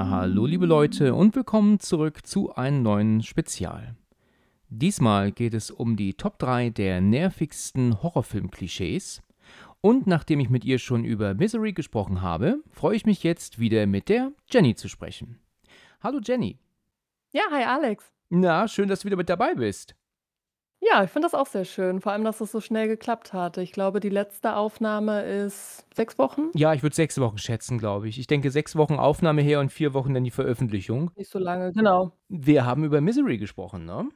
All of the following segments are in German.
Ja, hallo liebe Leute und willkommen zurück zu einem neuen Spezial. Diesmal geht es um die Top 3 der nervigsten Horrorfilm-Klischees. Und nachdem ich mit ihr schon über Misery gesprochen habe, freue ich mich jetzt wieder mit der Jenny zu sprechen. Hallo Jenny. Ja, hi Alex. Na, schön, dass du wieder mit dabei bist. Ja, ich finde das auch sehr schön, vor allem, dass es so schnell geklappt hat. Ich glaube, die letzte Aufnahme ist sechs Wochen. Ja, ich würde sechs Wochen schätzen, glaube ich. Ich denke, sechs Wochen Aufnahme her und vier Wochen dann die Veröffentlichung. Nicht so lange, genau. Wir haben über Misery gesprochen, ne?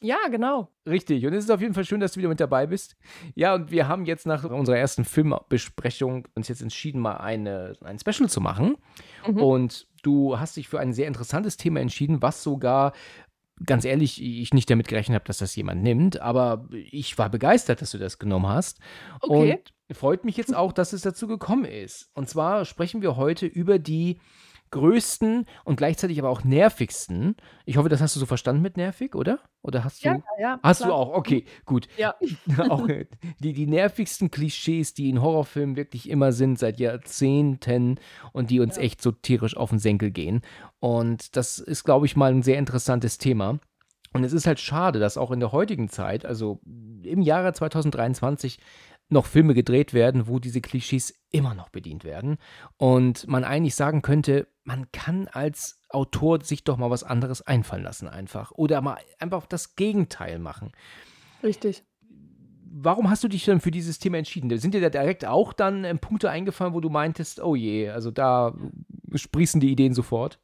Ja, genau. Richtig. Und es ist auf jeden Fall schön, dass du wieder mit dabei bist. Ja, und wir haben jetzt nach unserer ersten Filmbesprechung uns jetzt entschieden, mal eine, ein Special zu machen. Mhm. Und du hast dich für ein sehr interessantes Thema entschieden, was sogar ganz ehrlich, ich nicht damit gerechnet habe, dass das jemand nimmt, aber ich war begeistert, dass du das genommen hast. Okay. Und freut mich jetzt auch, dass es dazu gekommen ist. Und zwar sprechen wir heute über die größten und gleichzeitig aber auch nervigsten. Ich hoffe, das hast du so verstanden mit nervig, oder? Oder hast du? Ja, ja. Hast klar. du auch? Okay, gut. Ja. auch äh, die, die nervigsten Klischees, die in Horrorfilmen wirklich immer sind, seit Jahrzehnten und die uns Ja. echt so tierisch auf den Senkel gehen. Und das ist, glaube ich, mal ein sehr interessantes Thema. Und es ist halt schade, dass auch in der heutigen Zeit, also im Jahre 2023, noch Filme gedreht werden, wo diese Klischees immer noch bedient werden. Und man eigentlich sagen könnte, man kann als Autor sich doch mal was anderes einfallen lassen einfach. Oder mal einfach das Gegenteil machen. Richtig. Warum hast du dich denn für dieses Thema entschieden? Sind dir da direkt auch dann ähm, Punkte eingefallen, wo du meintest, oh je, also da sprießen die Ideen sofort?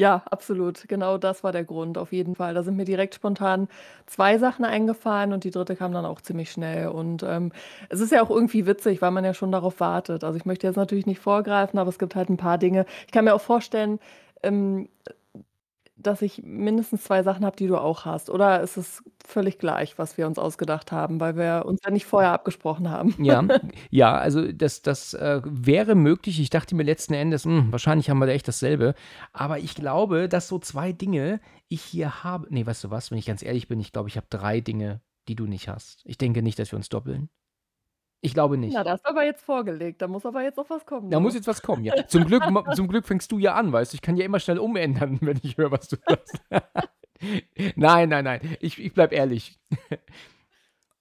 Ja, absolut. Genau das war der Grund, auf jeden Fall. Da sind mir direkt spontan zwei Sachen eingefallen und die dritte kam dann auch ziemlich schnell. Und ähm, es ist ja auch irgendwie witzig, weil man ja schon darauf wartet. Also ich möchte jetzt natürlich nicht vorgreifen, aber es gibt halt ein paar Dinge. Ich kann mir auch vorstellen, ähm, dass ich mindestens zwei Sachen habe, die du auch hast. Oder ist es völlig gleich, was wir uns ausgedacht haben, weil wir uns ja nicht vorher abgesprochen haben? Ja, ja, also das, das äh, wäre möglich. Ich dachte mir letzten Endes, hm, wahrscheinlich haben wir da echt dasselbe. Aber ich glaube, dass so zwei Dinge ich hier habe. Nee, weißt du was, wenn ich ganz ehrlich bin, ich glaube, ich habe drei Dinge, die du nicht hast. Ich denke nicht, dass wir uns doppeln. Ich glaube nicht. Na, das ist aber jetzt vorgelegt. Da muss aber jetzt auch was kommen. Da du. muss jetzt was kommen, ja. Zum Glück, zum Glück fängst du ja an, weißt du. Ich kann ja immer schnell umändern, wenn ich höre, was du sagst. nein, nein, nein. Ich, ich bleib ehrlich.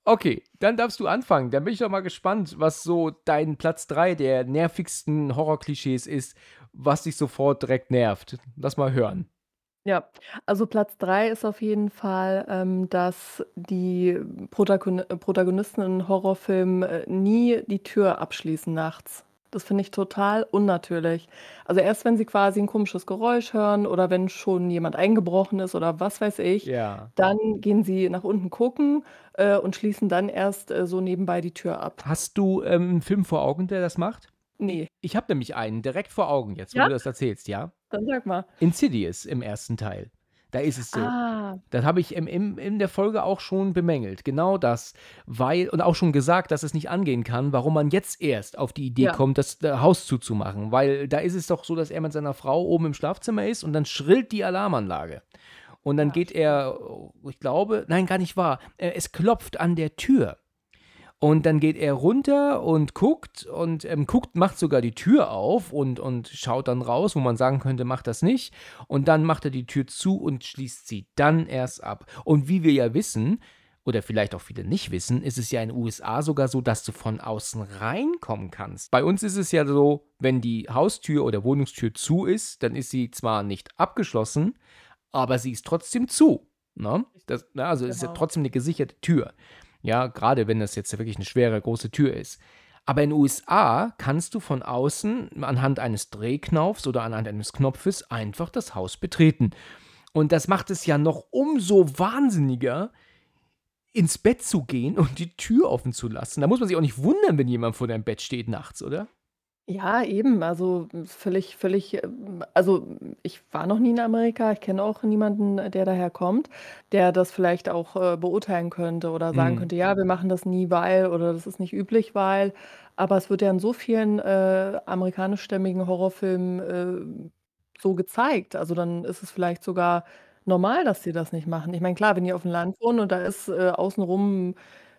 Okay, dann darfst du anfangen. Dann bin ich doch mal gespannt, was so dein Platz 3 der nervigsten Horrorklischees ist, was dich sofort direkt nervt. Lass mal hören. Ja, also Platz 3 ist auf jeden Fall, ähm, dass die Protagon äh, Protagonisten in Horrorfilmen, äh, nie die Tür abschließen nachts. Das finde ich total unnatürlich. Also erst, wenn sie quasi ein komisches Geräusch hören oder wenn schon jemand eingebrochen ist oder was weiß ich, Ja. dann gehen sie nach unten gucken, äh, und schließen dann erst, äh, so nebenbei die Tür ab. Hast du ähm, einen Film vor Augen, der das macht? Ne. Ich habe nämlich einen direkt vor Augen jetzt, wo Ja? du das erzählst, ja? Dann sag mal. Insidious im ersten Teil. Da ist es so. Ah. Das habe ich im, im, in der Folge auch schon bemängelt. Genau das. Weil, und auch schon gesagt, dass es nicht angehen kann, warum man jetzt erst auf die Idee Ja. kommt, das äh, Haus zuzumachen. Weil da ist es doch so, dass er mit seiner Frau oben im Schlafzimmer ist und dann schrillt die Alarmanlage. Und dann Ja, geht er, ich glaube, nein, gar nicht wahr. äh, Es klopft an der Tür. Und dann geht er runter und guckt und ähm, guckt, macht sogar die Tür auf und, und schaut dann raus, wo man sagen könnte, macht das nicht. Und dann macht er die Tür zu und schließt sie dann erst ab. Und wie wir ja wissen, oder vielleicht auch viele nicht wissen, ist es ja in den USA sogar so, dass du von außen reinkommen kannst. Bei uns ist es ja so, wenn die Haustür oder Wohnungstür zu ist, dann ist sie zwar nicht abgeschlossen, aber sie ist trotzdem zu. Ne? Das, also es ist ja Genau. trotzdem eine gesicherte Tür. Ja, gerade wenn das jetzt wirklich eine schwere, große Tür ist. Aber in den USA kannst du von außen anhand eines Drehknaufs oder anhand eines Knopfes einfach das Haus betreten. Und das macht es ja noch umso wahnsinniger, ins Bett zu gehen und die Tür offen zu lassen. Da muss man sich auch nicht wundern, wenn jemand vor deinem Bett steht nachts, oder? Ja, eben. Also, hm, völlig völlig ähm, also, ich war noch nie in Amerika. Ich kenne auch niemanden, äh, der daher kommt, der das vielleicht auch, äh, beurteilen könnte oder sagen Mhm. könnte: „Ja, wir machen das nie, weil“ oder „das ist nicht üblich, weil“ aber es wird ja in so vielen, äh, amerikanischstämmigen Horrorfilmen, äh, so gezeigt. Also, dann ist es vielleicht sogar normal, dass sie das nicht machen. Ich meine, klar, wenn die auf'm Land wohnen und da ist, äh, außen rum,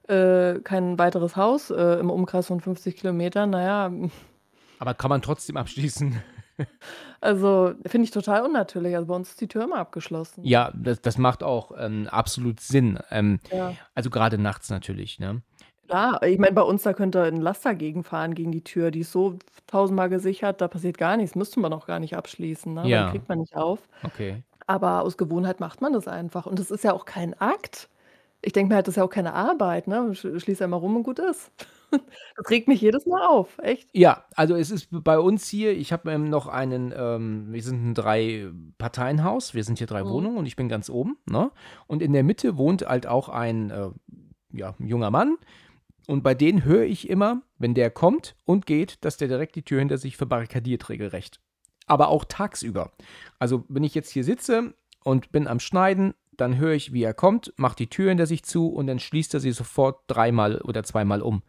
äh, kein weiteres Haus, äh, im Umkreis von 50 Kilometern, na ja Aber kann man trotzdem abschließen? Also, finde ich total unnatürlich. Also, bei uns ist die Tür immer abgeschlossen. Ja, das das macht auch, ähm, absolut Sinn. Ähm, Ja. also, grade nachts natürlich, ne? Klar, ich meine, bei uns, da könnte 'n Laster gegenfahren gegen die Tür. Die ist so tausendmal gesichert, da passiert gar nichts. Müsste man auch gar nicht abschließen, ne, weil die Ja. kriegt man nicht auf. Okay. Aber aus Gewohnheit macht man das einfach. Und das ist ja auch kein Akt. Ich denke mir halt, das ist ja auch keine Arbeit, ne? Sch schließe einmal rum und gut ist. Das regt mich jedes Mal auf, echt. Ja, also, es ist bei uns hier ich habe, ähm, noch einen ähm, wir sind 'n Drei-Parteien-Haus. Wir sind hier 3 Mhm. Wohnungen und ich bin ganz oben, ne? Und in der Mitte wohnt halt auch ein, äh, ja, 'n junger Mann. Und bei denen höre ich immer, wenn der kommt und geht, dass der direkt die Tür hinter sich verbarrikadiert regelrecht. Aber auch tagsüber. Also, wenn ich jetzt hier sitze und bin am Schneiden, dann höre ich, wie er kommt, macht die Tür hinter sich zu und dann schließt er sie sofort dreimal oder zweimal um.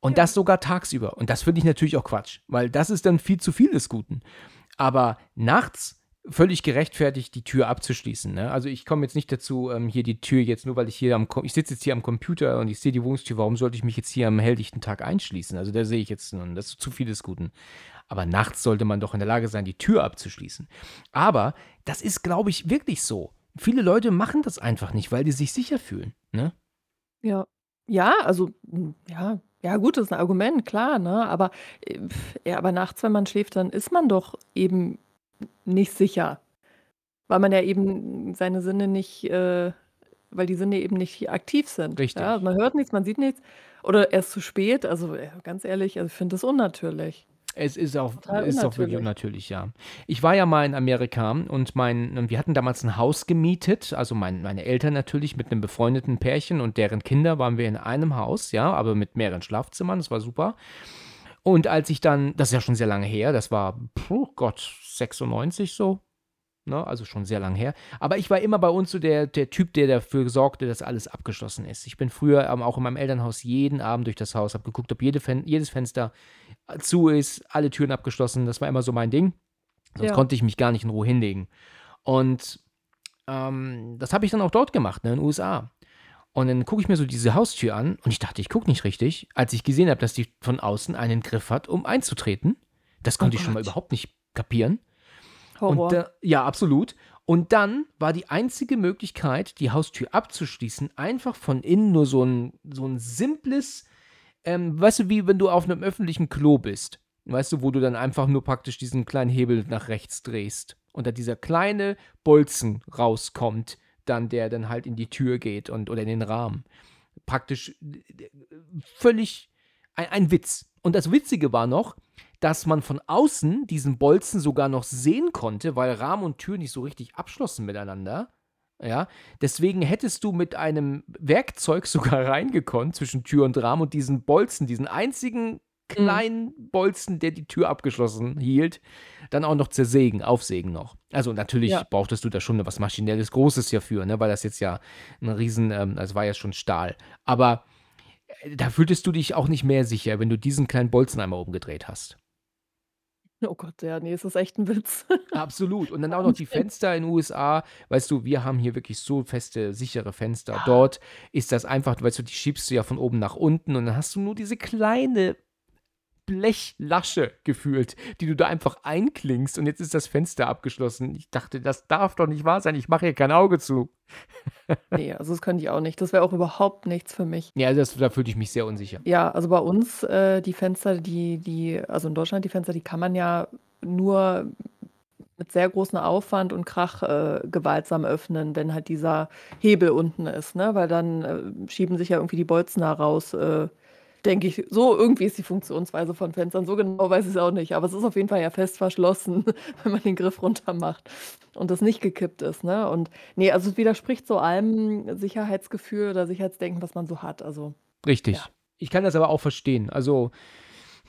Und das sogar tagsüber. Und das finde ich natürlich auch Quatsch, weil das ist dann viel zu viel des Guten. Aber nachts völlig gerechtfertigt, die Tür abzuschließen, ne? Also, ich komme jetzt nicht dazu, ähm, hier die Tür jetzt nur weil ich hier am ich sitze jetzt hier am Computer und ich sehe die Wohnungstür, warum sollte ich mich jetzt hier am helllichten Tag einschließen? Also, da sehe ich jetzt nun das ist zu viel des Guten. Aber nachts sollte man doch in der Lage sein, die Tür abzuschließen. Aber das ist, glaube ich, wirklich so. Viele Leute machen das einfach nicht, weil die sich sicher fühlen, ne? Ja. Ja, also, hm, ja. Ja gut, das ist 'n Argument, klar, ne? Aber, äh, ja, aber nachts, wenn man schläft, dann ist man doch eben nicht sicher, weil man ja eben seine Sinne nicht äh, weil die Sinne eben nicht aktiv sind, ja? Richtig. Man hört nichts, man sieht nichts oder erst zu spät. Also, ganz ehrlich, also, ich finde das unnatürlich. Es ist auch Total ist auch wirklich unnatürlich. ja. Ich war ja mal in Amerika und mein wir hatten damals 'n Haus gemietet, also, mein meine Eltern natürlich mit 'nem befreundeten Pärchen und deren Kinder waren wir in einem Haus, ja, aber mit mehreren Schlafzimmern, das war super. Und als ich dann das ist ja schon sehr lange her, das war, puh Gott, 96 so, ne, also, schon sehr lang her. Aber ich war immer bei uns so der der Typ, der dafür sorgte, dass alles abgeschlossen ist. Ich bin früher, ähm, auch in meinem Elternhaus jeden Abend durch das Haus, habe geguckt, ob jede Fen jedes Fenster, zu ist, alle Türen abgeschlossen. Das war immer so mein Ding. Sonst Ja. konnte ich mich gar nicht in Ruhe hinlegen. Und, ähm, das habe ich dann auch dort gemacht, ne, in USA. Und dann gucke ich mir so diese Haustür an und ich dachte, ich gucke nicht richtig, als ich gesehen habe, dass die von außen einen Griff hat, um einzutreten. Das Oh konnte ich schon mal überhaupt nicht kapieren. Und Horror. da ja, absolut. Und dann war die einzige Möglichkeit, die Haustür abzuschließen, einfach von innen nur so 'n so 'n simples ähm, weißt du, wie wenn du auf 'nem öffentlichen Klo bist, weißt du, wo du dann einfach nur praktisch diesen kleinen Hebel nach rechts drehst und da dieser kleine Bolzen rauskommt, dann der dann halt in die Tür geht und oder in den Rahmen. Praktisch völlig ei ein Witz. Und das Witzige war noch, dass man von außen diesen Bolzen sogar noch sehen konnte, weil Rahmen und Tür nicht so richtig abschlossen miteinander, ja? Deswegen hättest du mit einem Werkzeug sogar reingekonnt zwischen Tür und Rahmen und diesen Bolzen, diesen einzigen Mhm. kleinen Bolzen, der die Tür abgeschlossen hielt, dann auch noch zersägen aufsägen noch. Also, natürlich Ja. brauchtest du da schon was Maschinelles Großes ja für, ne, weil das jetzt ja 'n riesen ähm, das war ja schon Stahl. Aber, äh, da fühltest du dich auch nicht mehr sicher, wenn du diesen kleinen Bolzen einmal umgedreht hast. Oh Gott, ja, ne, es ist echt 'n Witz. Absolut. Und dann auch noch die Fenster in USA. Weißt du, wir haben hier wirklich so feste, sichere Fenster. Ja. Dort ist das einfach weißt du, die schiebst du ja von oben nach unten und dann hast du nur diese kleine Blechlasche gefühlt, die du da einfach einklingst und jetzt ist das Fenster abgeschlossen. Ich dachte, das darf doch nicht wahr sein. Ich mache hier kein Auge zu. Ne, also, das könnte ich auch nicht. Das wäre auch überhaupt nichts für mich. Ja, das da fühlte ich mich sehr unsicher. Ja, also, bei uns, äh, die Fenster, die die also, in Deutschland, die Fenster, die kann man ja nur mit sehr großem Aufwand und Krach, äh, gewaltsam öffnen, wenn halt dieser Hebel unten ist, ne? Weil dann, äh, schieben sich ja irgendwie die Bolzen da raus, äh, denke ich. So irgendwie ist die Funktionsweise von Fenstern. So genau weiß ich's auch nicht, aber es ist auf jeden Fall ja fest verschlossen, wenn man den Griff runter macht und das nicht gekippt ist, ne? Und ne, also, es widerspricht so allem Sicherheitsgefühl oder Sicherheitsdenken, was man so hat, also, Richtig. ja. Ich kann das aber auch verstehen. Also,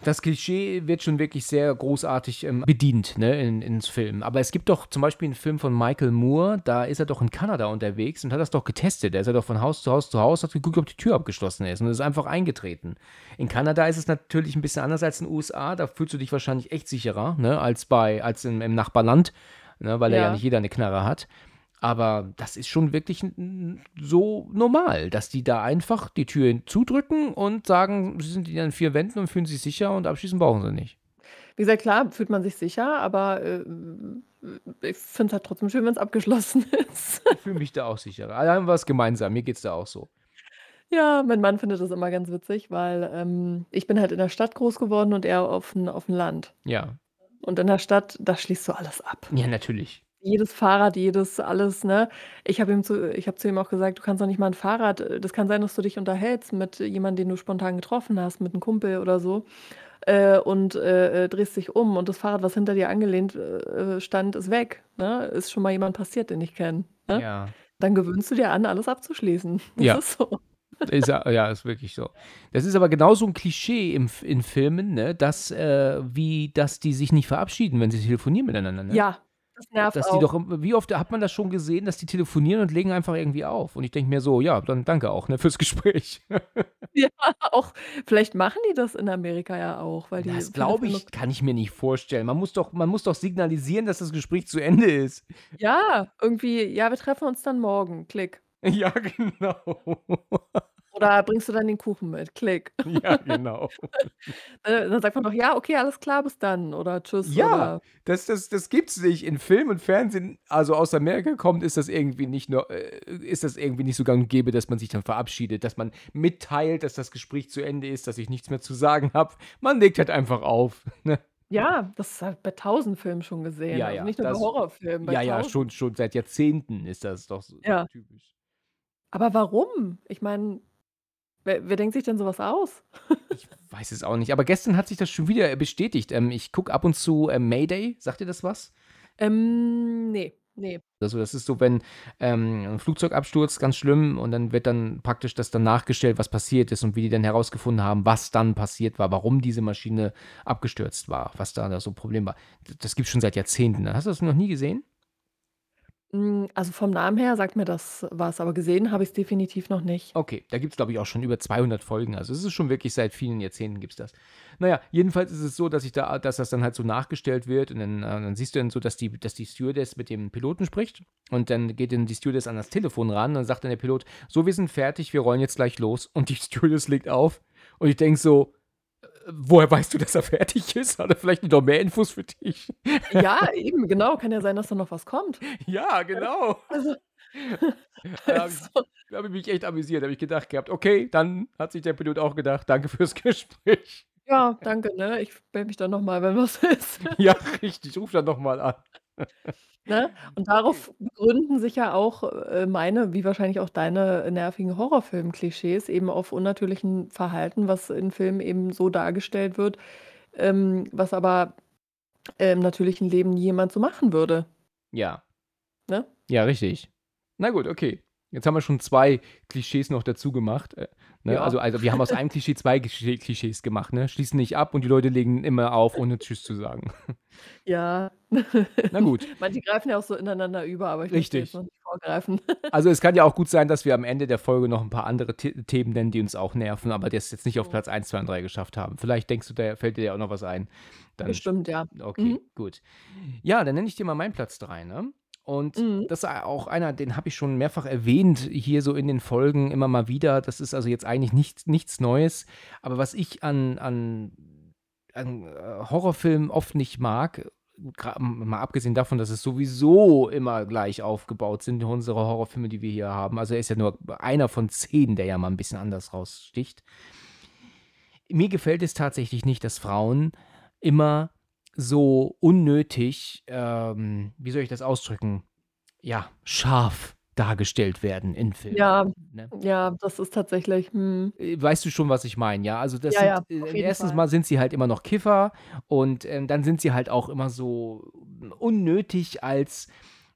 das Klischee wird schon wirklich sehr großartig ähm, bedient ne, in, ins Film. Aber es gibt doch zum Beispiel einen Film von Michael Moore, da ist er doch in Kanada unterwegs und hat das doch getestet. Da ist er doch von Haus zu Haus zu Haus, hat geguckt, ob die Tür abgeschlossen ist und ist einfach eingetreten. In Kanada ist es natürlich ein bisschen anders als in den USA. Da fühlst du dich wahrscheinlich echt sicherer ne, als, bei, als im, im Nachbarland, ne, weil ja. ja nicht jeder eine Knarre hat. Aber das ist schon wirklich so normal, dass die da einfach die Tür zudrücken und sagen, sie sind in ihren vier Wänden und fühlen sich sicher und abschließen brauchen sie nicht. Wie gesagt, klar fühlt man sich sicher, aber äh, ich finde es halt trotzdem schön, wenn es abgeschlossen ist. Ich fühle mich da auch sicher. Alle haben was gemeinsam, mir geht es da auch so. Ja, mein Mann findet das immer ganz witzig, weil ähm, ich bin halt in der Stadt groß geworden und er auf dem Land. Ja. Und in der Stadt, da schließt du alles ab. Ja, natürlich jedes Fahrrad, jedes alles, ne? Ich habe ihm zu ich habe zu ihm auch gesagt: „Du kannst doch nicht mal ein Fahrrad äh, das kann sein, dass du dich unterhältst mit jemandem, den du spontan getroffen hast, mit einem Kumpel oder so, äh, und, äh, äh, drehst dich um und das Fahrrad, was hinter dir angelehnt, äh, stand, ist weg, ne? Ist schon mal jemand passiert, den ich kenne, ne? Ja. Dann gewöhnst du dir an, alles abzuschließen. Das Ja. ist so. Ist ja, ja, ist wirklich so. Das ist aber genauso ein Klischee im, in Filmen, ne, dass, äh, wie, dass die sich nicht verabschieden, wenn sie telefonieren miteinander, ne? Ja, das nervt Dass die doch, wie oft hat man das schon gesehen, dass die telefonieren und legen einfach irgendwie auf? Und ich denke mir so, ja, dann danke auch, ne, fürs Gespräch. Ja, auch vielleicht machen die das in Amerika ja auch, weil die Das glaube ich, kann ich mir nicht vorstellen. Man muss doch, man muss doch signalisieren, dass das Gespräch zu Ende ist. Ja, irgendwie, ja, wir treffen uns dann morgen. Klick. Ja, genau. Oder bringst du dann den Kuchen mit? Klick. Ja, genau. Äh, dann sagt man doch: „Ja, okay, alles klar, bis dann“ oder „Tschüss“ Ja, oder das das das gibt's nicht. In Film und Fernsehen, also aus Amerika kommt, ist das irgendwie nicht nur äh, ist das irgendwie nicht so gang und gäbe, dass man sich dann verabschiedet, dass man mitteilt, dass das Gespräch zu Ende ist, dass ich nichts mehr zu sagen habe. Man legt halt einfach auf, ne? Ja, das ist halt bei tausend Filmen schon gesehen. Ja, Also, ja, nicht nur bei das Horrorfilmen, bei ja, ja, tausend. schon schon seit Jahrzehnten ist das doch so Ja. typisch. Aber warum? Ich meine, wer wer denkt sich denn sowas aus? Ich weiß es auch nicht, aber gestern hat sich das schon wieder bestätigt. Ähm, ich gucke ab und zu, ähm, Mayday. Sagt dir das was? Ähm, ne, ne. Also, das ist so, wenn, ähm, 'n Flugzeugabsturz, ganz schlimm, und dann wird dann praktisch das dann nachgestellt, was passiert ist und wie die dann herausgefunden haben, was dann passiert war, warum diese Maschine abgestürzt war, was da da so 'n Problem war. D das gibt's schon seit Jahrzehnten. Hast du das noch nie gesehen? Hm, also, vom Namen her sagt mir das was, aber gesehen habe ich's definitiv noch nicht. Okay, da gibt's, glaube ich, auch schon über 200 Folgen. Also, es ist schon wirklich seit vielen Jahrzehnten gibt's das. Na ja, jedenfalls ist es so, dass ich da dass das dann halt so nachgestellt wird und dann äh, dann siehst du dann so, dass die dass die Stewardess mit dem Piloten spricht und dann geht dann die Stewardess an das Telefon ran und dann sagt dann der Pilot: „So, wir sind fertig, wir rollen jetzt gleich los.“ Und die Stewardess legt auf und ich denke so: „Äh, woher weißt du, dass er fertig ist? Hat er vielleicht noch mehr Infos für dich?“ Ja, eben, genau. Kann ja sein, dass da noch was kommt. Ja, genau. Also Da habe ich da habe ich mich echt amüsiert. Da habe ich gedacht gehabt: „Okay, dann hat sich der Pilot auch gedacht, danke fürs Gespräch.“ Ja, danke, ne? Ich melde mich dann noch mal, wenn was ist. Ja, richtig, ruf dann noch mal an. Ne? Und darauf begründen sich ja auch, äh, meine, wie wahrscheinlich auch deine nervigen Horrorfilm-Klischees eben auf unnatürlichen Verhalten, was in Filmen eben so dargestellt wird, ähm, was aber im natürlichen Leben nie jemand so machen würde. Ja. Ne? Ja, richtig. Na gut, okay. Jetzt haben wir schon 2 Klischees noch dazu gemacht, äh, ne? Ja. Also also, wir haben aus einem Klischee 2 Klischee Klischees gemacht, ne? Schließen nicht ab und die Leute legen immer auf, ohne tschüss zu sagen. Ja. Na gut. Manche greifen ja auch so ineinander über, aber ich möchte jetzt Richtig. noch nicht vorgreifen. Also, es kann ja auch gut sein, dass wir am Ende der Folge noch 'n paar andere The Themen nennen, die uns auch nerven, aber das jetzt nicht auf. Platz 1, 2 und 3 geschafft haben. Vielleicht denkst du, da fällt dir ja auch noch was ein. Dann Bestimmt, ja. okay, Mhm. gut. Ja, dann nenne ich dir mal meinen Platz 3, ne? Und Mhm. das ist auch einer, den habe ich schon mehrfach erwähnt hier so in den Folgen immer mal wieder. Das ist also jetzt eigentlich nichts nichts Neues, aber was ich an an an, äh, Horrorfilmen oft nicht mag, mal abgesehen davon, dass es sowieso immer gleich aufgebaut sind, unsere Horrorfilme, die wir hier haben. Also, er ist ja nur einer von 10, der ja mal 'n bisschen anders raussticht. Mir gefällt es tatsächlich nicht, dass Frauen immer so unnötig, ähm, wie soll ich das ausdrücken? Ja, scharf dargestellt werden in Filmen, Ja, ne? ja, das ist tatsächlich mhm. Äh, weißt du schon, was ich meine, ja? Also, das Ja, sind ja, äh, erstens Fall. mal sind sie halt immer noch Kiffer und, ähm, dann sind sie halt auch immer so unnötig als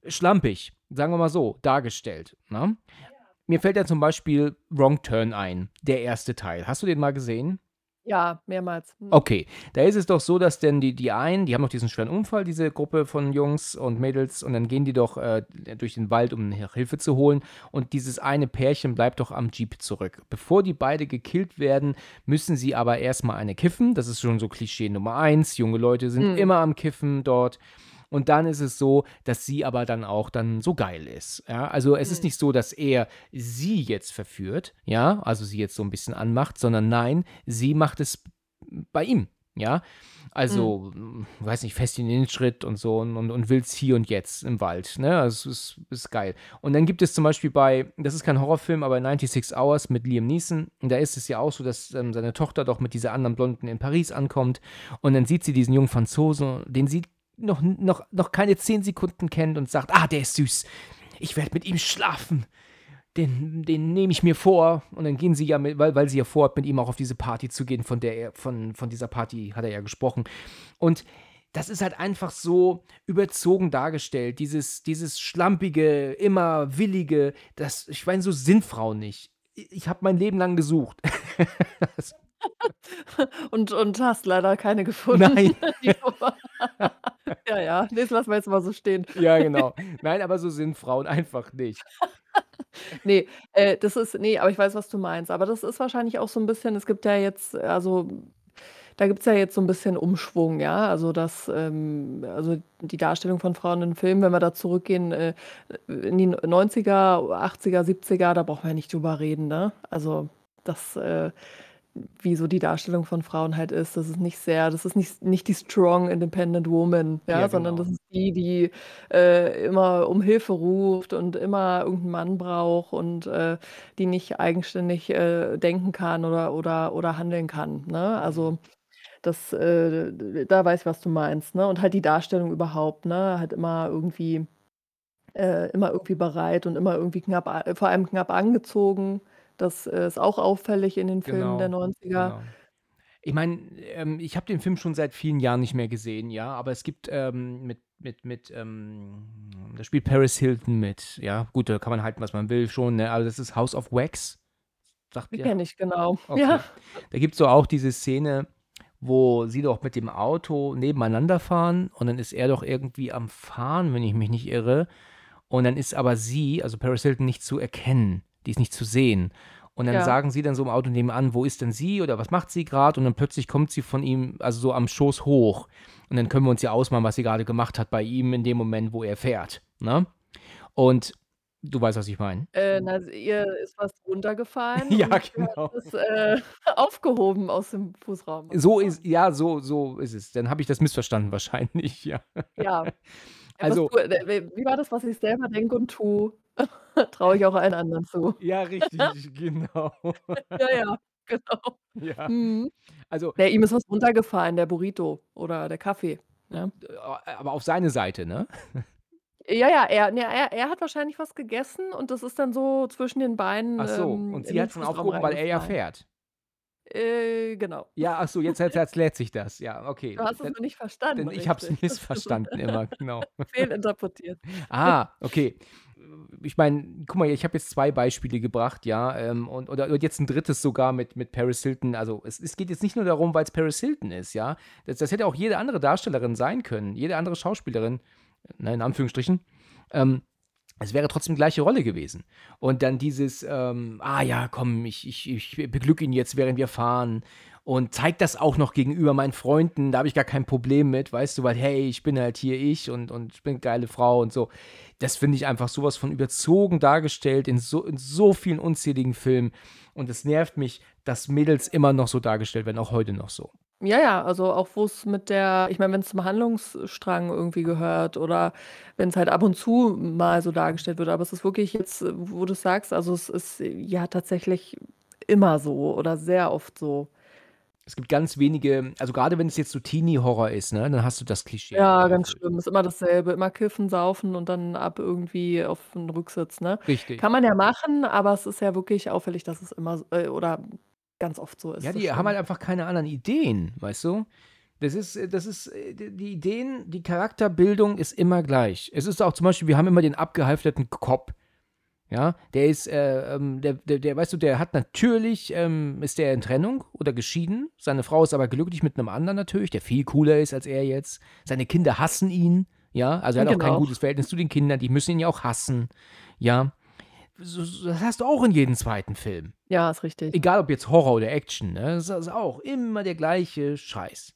schlampig, sagen wir mal so, dargestellt, ne? Mir fällt ja zum Beispiel Wrong Turn ein, der erste Teil. Hast du den mal gesehen? Ja, mehrmals. Mhm. Okay, da ist es doch so, dass denn die, die einen, die haben noch diesen schweren Unfall, diese Gruppe von Jungs und Mädels, und dann gehen die doch äh, durch den Wald, um Hilfe zu holen. Und dieses eine Pärchen bleibt doch am Jeep zurück. Bevor die beide gekillt werden, müssen sie aber erstmal eine kiffen. Das ist schon so Klischee Nummer eins. Junge Leute sind Mhm. immer am Kiffen dort. Und dann ist es so, dass sie aber dann auch dann so geil ist. Ja, also es ist Mhm. nicht so, dass er sie jetzt verführt, ja, also sie jetzt so ein bisschen anmacht, sondern nein, sie macht es bei ihm, ja. Also, Mhm. mm, weiß nicht, fest in den Schritt und so und, und, und will's hier und jetzt im Wald, ne? Also es ist, ist geil. Und dann gibt es zum Beispiel bei, das ist kein Horrorfilm, aber 96 Hours mit Liam Neeson, und da ist es ja auch so, dass ähm, seine Tochter doch mit dieser anderen Blonden in Paris ankommt und dann sieht sie diesen jungen Franzosen, den sie noch, noch, noch keine zehn Sekunden kennt und sagt, ah, der ist süß. Ich werde mit ihm schlafen. Den, den nehme ich mir vor. Und dann gehen sie ja, mit, weil, weil sie ja vorhat, mit ihm auch auf diese Party zu gehen, von der er, von, von dieser Party hat er ja gesprochen. Und das ist halt einfach so überzogen dargestellt. Dieses, dieses schlampige, immer willige, das, ich meine, so sind Frauen nicht. Ich, ich habe mein Leben lang gesucht. Und, und hast leider keine gefunden. Nein. Die Nummer. ja, ja, das lassen wir jetzt mal so stehen. ja, genau. Nein, aber so sind Frauen einfach nicht. Nee, äh, das ist nee, aber ich weiß, was du meinst. Aber das ist wahrscheinlich auch so ein bisschen es gibt ja jetzt also, da gibt's ja jetzt so ein bisschen Umschwung, ja? Also, dass, ähm also, die Darstellung von Frauen in Filmen, wenn wir da zurückgehen, äh, in die 90er, 80er, 70er, da brauchen wir nicht drüber reden, ne? Also, das, äh wie so die Darstellung von Frauen halt ist. Das ist nicht sehr das ist nicht nicht die strong independent woman, ja, Ja, sondern genau. das ist die, die, äh, immer um Hilfe ruft und immer irgend 'n Mann braucht und, äh, die nicht eigenständig, äh, denken kann oder oder oder handeln kann, ne? Also, das, äh da weiß ich, was du meinst, ne? Und halt die Darstellung überhaupt, ne? Halt immer irgendwie äh, immer irgendwie bereit und immer irgendwie knapp a vor allem knapp angezogen. Das, äh, ist auch auffällig in den Filmen der Genau, 90er. genau. Ich meine, ähm, ich habe den Film schon seit vielen Jahren nicht mehr gesehen, ja, aber es gibt ähm, mit, mit, mit, ähm, da spielt Paris Hilton mit, ja, gut, da kann man halten, was man will schon, ne, aber das ist House of Wax, sagt Die ihr? kenne ich, genau. Okay. Ja. Da gibt es so auch diese Szene, wo sie doch mit dem Auto nebeneinander fahren und dann ist er doch irgendwie am Fahren, wenn ich mich nicht irre. Und dann ist aber sie, also Paris Hilton, nicht zu erkennen. Die ist nicht zu sehen. Und dann Ja. sagen sie dann so im Auto nebenan, wo ist denn sie oder was macht sie gerade? Und dann plötzlich kommt sie von ihm, also so am Schoß hoch. Und dann können wir uns ja ausmalen, was sie gerade gemacht hat bei ihm in dem Moment, wo er fährt. Ne? Und du weißt, was ich meine. Äh, na, ihr ist was runtergefallen Ja, genau. es, äh, aufgehoben aus dem Fußraum. So ist, ja, so, so ist es. Dann habe ich das missverstanden wahrscheinlich, ja. Ja. Also, tu äh, wie war das: „Was ich selber denke und tue, traue ich auch allen anderen zu.“ ja, richtig, genau. Ja, ja, genau. Ja, Mhm. also, Ja, ihm ist was runtergefallen, der Burrito oder der Kaffee, ne? äh, aber auf seine Seite, ne? Ja, ja, er ne, er er hat wahrscheinlich was gegessen und das ist dann so zwischen den Beinen, Ach so, ähm, und in sie hat den schon Fußraum aufgehoben, weil er ja reingefallen. fährt. Äh, genau. Ja, ach so, jetzt jetzt erklärt sich das. Ja, okay. Du hast es Dann nur nicht verstanden dann ich habe es missverstanden immer, genau. Fehlinterpretiert. Ah, okay. Ich meine, guck mal, ich habe jetzt 2 Beispiele gebracht, ja, ähm, und oder und jetzt ein drittes sogar mit mit Paris Hilton. Also, es es geht jetzt nicht nur darum, weil's Paris Hilton ist, ja? Das das hätte auch jede andere Darstellerin sein können, jede andere Schauspielerin, ne, in Anführungsstrichen. Ähm, es wäre trotzdem gleiche Rolle gewesen. Und dann dieses, ähm: „Ah ja, komm, ich ich ich beglücke ihn jetzt, während wir fahren und zeige das auch noch gegenüber meinen Freunden, da habe ich gar kein Problem mit, weißt du, weil, hey, ich bin halt hier ich und und ich bin 'ne geile Frau und so.“ Das finde ich einfach so was von überzogen dargestellt in so in so vielen unzähligen Filmen. Und es nervt mich, dass Mädels immer noch so dargestellt werden, auch heute noch so. Ja, ja, also auch wo's mit der ich meine, wenn's zum Handlungsstrang irgendwie gehört oder wenn's halt ab und zu mal so dargestellt wird. Aber es ist wirklich jetzt, wo du's sagst, also es ist, ja tatsächlich immer so oder sehr oft so. Es gibt ganz wenige also grade wenn es jetzt so Teenie-Horror ist, ne, dann hast du das Klischee Ja, ganz schlimm. Ist immer dasselbe. Immer kiffen, saufen und dann ab irgendwie auf 'n Rücksitz, ne? Richtig. Kann man ja machen, aber es ist ja wirklich auffällig, dass es immer äh, oder ganz oft so ist. Ja, Das die haben halt einfach keine anderen Ideen, weißt du? Das ist äh, das ist äh, die Ideen die Charakterbildung ist immer gleich. Es ist auch zum Beispiel wir haben immer den abgehalfterten Cop, Ja, der ist, äh, ähm, der, der, der, weißt du, der hat natürlich, ähm, ist der in Trennung oder geschieden. Seine Frau ist aber glücklich mit einem anderen natürlich, der viel cooler ist als er jetzt. Seine Kinder hassen ihn. Ja, also er hat auch kein Genau. gutes Verhältnis zu den Kindern, die müssen ihn ja auch hassen. Ja, das hast du auch in jedem zweiten Film. Ja, ist richtig. Egal ob jetzt Horror oder Action, ne? Das ist auch immer der gleiche Scheiß.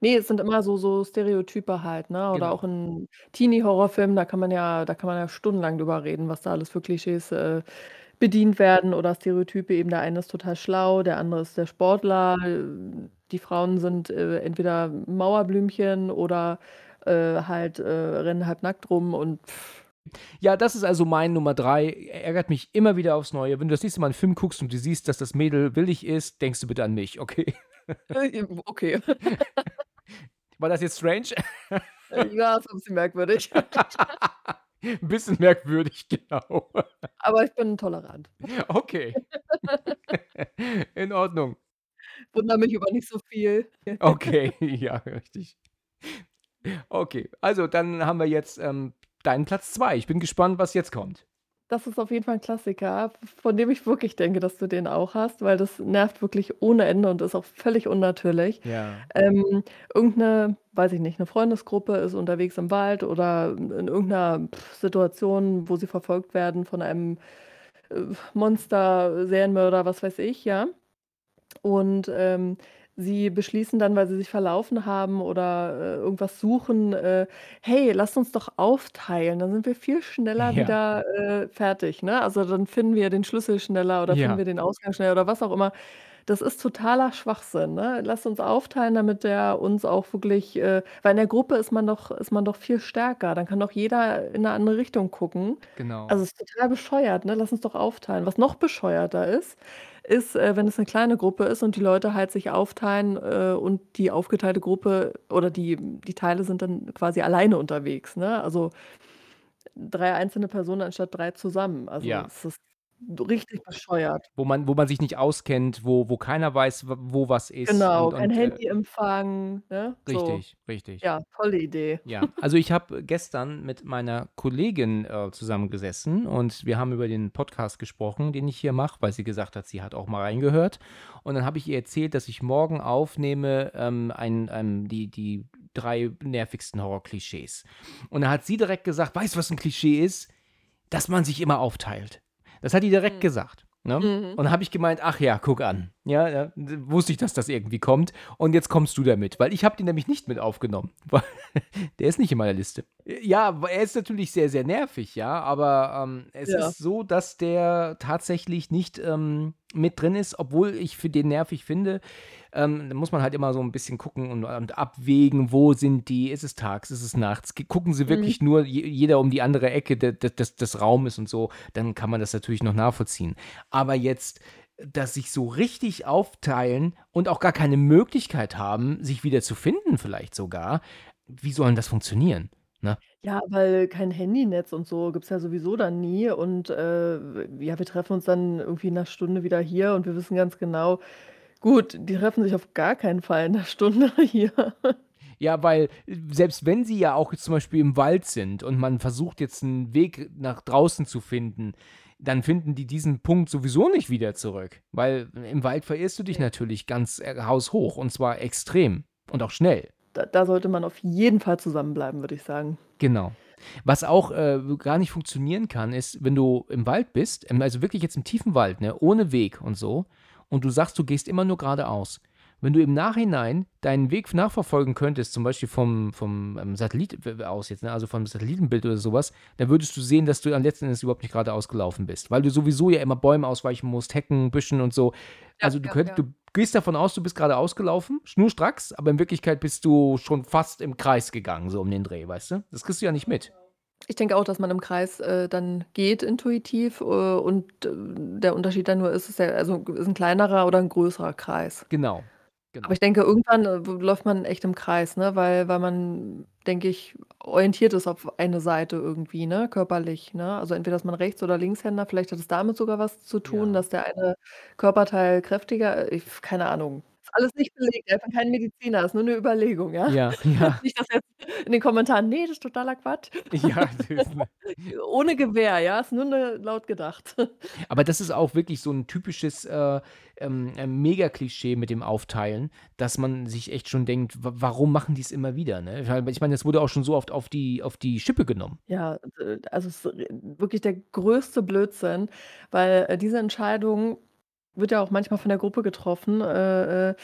Ne, es sind immer so so Stereotype halt, ne? Oder Genau. auch in Teenie-Horrorfilmen, da kann man ja da kann man ja stundenlang drüber reden, was da alles für Klischees, äh, bedient werden oder Stereotype. Eben der eine ist total schlau, der andere ist der Sportler. äh, Die Frauen sind, äh, entweder Mauerblümchen oder, äh, halt, äh, rennen halb nackt rum und Ja, das ist also mein Nummer drei. Er ärgert mich immer wieder aufs Neue. Wenn du das nächste Mal einen Film guckst und du siehst, dass das Mädel willig ist, denkst du bitte an mich, okay? Äh, okay. War das jetzt strange? Ja, ist 'n bisschen merkwürdig. Ein bisschen merkwürdig, genau. Aber ich bin tolerant. Okay. In Ordnung. Wundere mich über nicht so viel. Okay, ja, richtig. Okay, also dann haben wir jetzt ähm, deinen Platz 2. Ich bin gespannt, was jetzt kommt. Das ist auf jeden Fall 'n Klassiker, von dem ich wirklich denke, dass du den auch hast, weil das nervt wirklich ohne Ende und ist auch völlig unnatürlich. Ja. Ähm, irgend 'ne, weiß ich nicht, 'ne Freundesgruppe ist unterwegs im Wald oder in irgend 'ner Situation, wo sie verfolgt werden von einem, äh, Monster, Serienmörder, was weiß ich, ja? Und, ähm, sie beschließen dann, weil sie sich verlaufen haben oder, äh, irgendwas suchen, äh: „Hey, lasst uns doch aufteilen, dann sind wir viel schneller Ja. wieder, äh, fertig“, ne? Also, dann finden wir den Schlüssel schneller oder finden Ja. wir den Ausgang schneller oder was auch immer. Das ist totaler Schwachsinn, ne? Lasst uns aufteilen, damit der uns auch wirklich äh, weil in der Gruppe ist man doch ist man doch viel stärker. Dann kann doch jeder in 'ne andere Richtung gucken. Genau. Also, ist total bescheuert, ne? Lass uns doch aufteilen. Was noch bescheuerter ist, ist, äh, wenn es 'ne kleine Gruppe ist und die Leute halt sich aufteilen, äh, und die aufgeteilte Gruppe oder die die Teile sind dann quasi alleine unterwegs, ne? Also 3 einzelne Personen anstatt 3 zusammen. Also, Ja. es ist richtig bescheuert. Wo man wo man sich nicht auskennt, wo wo keiner weiß, wo was ist Genau, und kein und, äh Handyempfang, ne? So. Richtig, richtig. Ja, tolle Idee. Ja, also ich habe gestern mit meiner Kollegin, äh, zusammengesessen und wir haben über den Podcast gesprochen, den ich hier mache, weil sie gesagt hat, sie hat auch mal reingehört. Und dann habe ich ihr erzählt, dass ich morgen aufnehme, ähm, ein ähm, die die 3 nervigsten Horrorklischees. Und dann hat sie direkt gesagt: „Weißt du, was 'n Klischee ist? Dass man sich immer aufteilt.“ Das hat die direkt Mhm. gesagt, ne? Mhm. Und habe ich gemeint: „Ach ja, guck an. Ja, ja, wusste ich, dass das irgendwie kommt. Und jetzt kommst du damit.“ Weil ich habe den nämlich nicht mit aufgenommen, der ist nicht in meiner Liste. Ja, er ist natürlich sehr, sehr nervig, ja, aber, ähm, es Ja. ist so, dass der tatsächlich nicht, ähm, mit drin ist, obwohl ich für den nervig finde. Ähm, da muss man halt immer so 'n bisschen gucken und und abwägen, wo sind die? Ist es tags, ist es nachts? Gucken sie Mhm. wirklich nur je jeder um die andere Ecke de de des des Raumes und so, dann kann man das natürlich noch nachvollziehen. Aber jetzt, dass sich so richtig aufteilen und auch gar keine Möglichkeit haben, sich wieder zu finden vielleicht sogar, wie soll 'n das funktionieren, ne? Ja, weil kein Handynetz und so gibt's ja sowieso dann nie und, äh, ja, wir treffen uns dann irgendwie 'ner Stunde wieder hier und wir wissen ganz genau, gut, die treffen sich auf gar keinen Fall in 'ner Stunde hier. Ja, weil selbst wenn sie ja auch jetzt zum Beispiel im Wald sind und man versucht jetzt 'n Weg nach draußen zu finden, dann finden die diesen Punkt sowieso nicht wieder zurück, weil im Wald verirrst du dich natürlich ganz, äh, haushoch und zwar extrem und auch schnell. Da da sollte man auf jeden Fall zusammenbleiben, würde ich sagen. Genau. Was auch, äh, gar nicht funktionieren kann, ist, wenn du im Wald bist, ähm, also wirklich jetzt im tiefen Wald, ne, ohne Weg und so, und du sagst, du gehst immer nur geradeaus. Wenn du im Nachhinein deinen Weg nachverfolgen könntest, zum Beispiel vom vom, ähm, Satellit aus jetzt, ne, also vom Satellitenbild oder so was, dann würdest du sehen, dass du dann letzten Endes überhaupt nicht geradeaus gelaufen bist, weil du sowieso ja immer Bäumen ausweichen musst, Hecken, Büschen und so. Ja, Also, du ja, könnt ja. du gehst davon aus, du bist geradeaus gelaufen, schnurstracks, aber in Wirklichkeit bist du schon fast im Kreis gegangen, so um den Dreh, weißt du? Das kriegst du ja nicht mit. Ich denke auch, dass man im Kreis, äh, dann geht intuitiv, äh, und, äh, der Unterschied dann nur ist, ist ja also, ist 'n kleinerer oder 'n größerer Kreis. Genau, genau. Aber ich denke, irgendwann, äh, w läuft man echt im Kreis, ne, weil weil man, denke ich, orientiert ist auf eine Seite irgendwie, ne, körperlich, ne? Also, entweder ist man Rechts oder Linkshänder, vielleicht hat es damit sogar was zu tun, Ja. dass der eine Körperteil kräftiger ich keine Ahnung. Ist alles nicht belegt. Er ist kein Mediziner, ist nur 'ne Überlegung, ja? Ja, ja. Nicht, dass jetzt in den Kommentaren: „Ne, das ist totaler Quatsch.“ Ja, ne Ohne Gewehr, ja? Ist nur, ne laut gedacht. Aber das ist auch wirklich so 'n typisches, äh, ähm, ähm, Mega-Klischee mit dem Aufteilen, dass man sich echt schon denkt: „W warum machen die's immer wieder“, ne? Ich meine, das wurde auch schon so oft auf die auf die Schippe genommen. Ja, also, es ist wirklich der größte Blödsinn, weil, äh, diese Entscheidung wird ja auch manchmal von der Gruppe getroffen, äh, äh,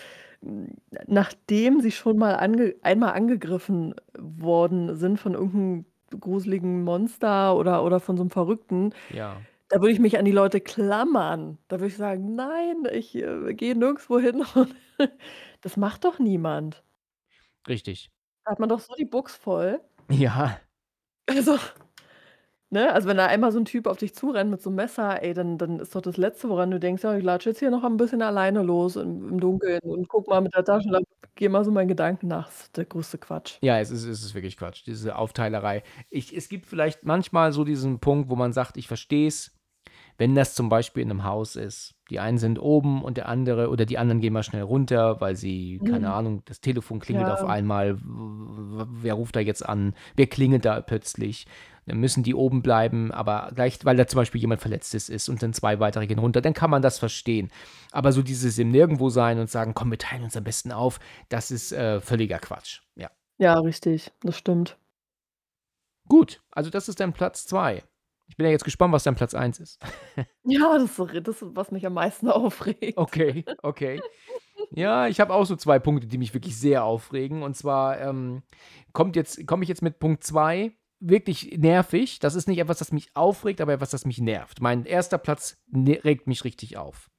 nachdem sie schon mal ange einmal angegriffen worden sind von irgend 'n gruseligen Monster oder oder von so 'nem Verrückten. Ja. Da würde ich mich an die Leute klammern. Da würde ich sagen: „Nein, ich, äh, gehe nirgendswo hin.“ Und das macht doch niemand. Richtig. Da hat man doch so die Buchs voll. Ja. Also ne, also, wenn da einmal so 'n Typ auf dich zurennt mit so 'nem Messer, ey, dann dann ist doch das Letzte, woran du denkst: „Ja, ich latsche jetzt hier noch ein bisschen alleine los im im Dunkeln und gucke mal mit der Taschenlampe gehe mal so meinen Gedanken nach.“ Das ist der größte Quatsch. Ja, es ist es ist wirklich Quatsch, diese Aufteilerei. Ich es gibt vielleicht manchmal so diesen Punkt, wo man sagt: „Ich verstehe es“, wenn das zum Beispiel in 'nem Haus ist. Die einen sind oben und der andere oder die anderen gehen mal schnell runter, weil sie keine Mhm. Ahnung, das Telefon klingelt auf Ja. einmal. W w wer ruft da jetzt an? Wer klingelt da plötzlich? Dann müssen die oben bleiben, aber gleich weil da zum Beispiel jemand Verletztes ist und dann 2 weitere gehen runter, dann kann man das verstehen. Aber so dieses im Nirgendwosein und sagen: „Komm, wir teilen uns am besten auf“, das ist, äh, völliger Quatsch. Ja. Ja, richtig, das stimmt. Gut, also, das ist dein Platz 2. Ich bin ja jetzt gespannt, was dein Platz 1 ist. Ja, das ist das, was mich am meisten aufregt. Okay, okay. Ja, ich habe auch so 2 Punkte, die mich wirklich sehr aufregen. Und zwar, ähm, kommt jetzt komme ich jetzt mit Punkt 2, wirklich nervig. Das ist nicht etwas, das mich aufregt, aber etwas, das mich nervt. Mein 1. Platz ne regt mich richtig auf.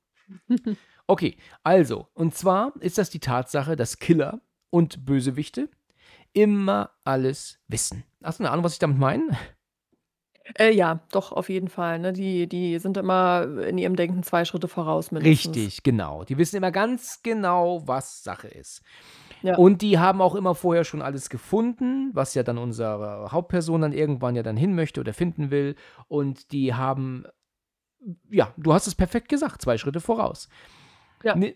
Okay, also, und zwar ist das die Tatsache, dass Killer und Bösewichte immer alles wissen. Hast du 'ne Ahnung, was ich damit meine? Äh, ja, doch, auf jeden Fall, ne? Die die sind immer in ihrem Denken 2 Schritte voraus mindestens. Richtig, genau. Die wissen immer ganz genau, was Sache ist. Ja. Und die haben auch immer vorher schon alles gefunden, was ja dann unsere Hauptperson dann irgendwann ja dann hin möchte oder finden will. Und die haben ja, du hast es perfekt gesagt, 2 Schritte voraus. Ja. Ne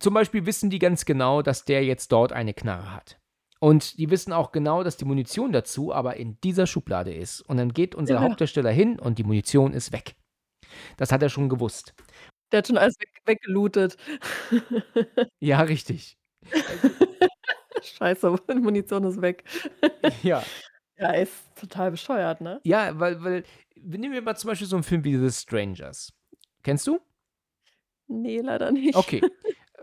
zum Beispiel wissen die ganz genau, dass der jetzt dort eine Knarre hat. Und die wissen auch genau, dass die Munition dazu aber in dieser Schublade ist. Und dann geht unser Ja. Hauptdarsteller hin und die Munition ist weg. Das hat er schon gewusst. Der hat schon alles weg weggelootet. Ja, richtig. Scheiße, Munition ist weg. Ja. Ja, ist total bescheuert, ne? Ja, weil weil nehmen wir mal zum Beispiel so 'n Film wie „The Strangers“. Kennst du? Ne, leider nicht. Okay.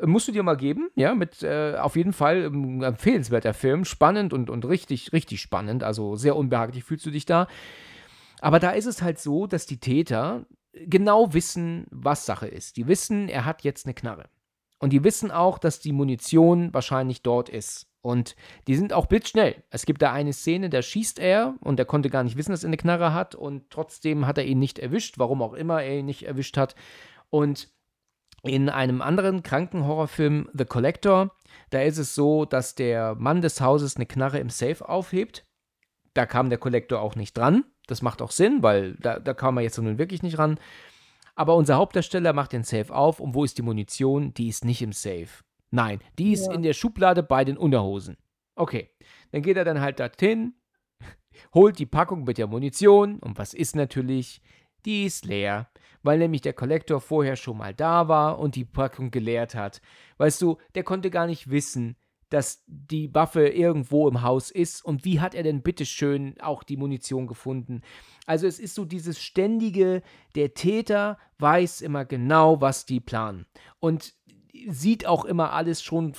Musst du dir mal geben, ja, mit, äh auf jeden Fall 'n empfehlenswerter Film, spannend und und richtig richtig spannend, also, sehr unbehaglich fühlst du dich da. Aber da ist es halt so, dass die Täter genau wissen, was Sache ist. Die wissen, er hat jetzt 'ne Knarre. Und die wissen auch, dass die Munition wahrscheinlich dort ist. Und die sind auch blitzschnell. Es gibt da eine Szene, da schießt er und er konnte gar nicht wissen, dass er 'ne Knarre hat und trotzdem hat er ihn nicht erwischt, warum auch immer er ihn nicht erwischt hat. Und in einem anderen Kranken-Horrorfilm „The Collector“, da ist es so, dass der Mann des Hauses 'ne Knarre im Safe aufhebt. Da kam der Collector auch nicht dran. Das macht auch Sinn, weil da da kam er jetzt nun wirklich nicht ran. Aber unser Hauptdarsteller macht den Safe auf und wo ist die Munition? Die ist nicht im Safe. Nein, die ist Ja. in der Schublade bei den Unterhosen. Okay, dann geht er dann halt dorthin, holt die Packung mit der Munition und was ist natürlich? Die ist leer, weil nämlich der Collector vorher schon mal da war und die Packung geleert hat. Weißt du, der konnte gar nicht wissen, dass die Waffe irgendwo im Haus ist und wie hat er denn bitte schön auch die Munition gefunden? Also, es ist so dieses ständige der Täter weiß immer genau, was die planen und sieht auch immer alles schon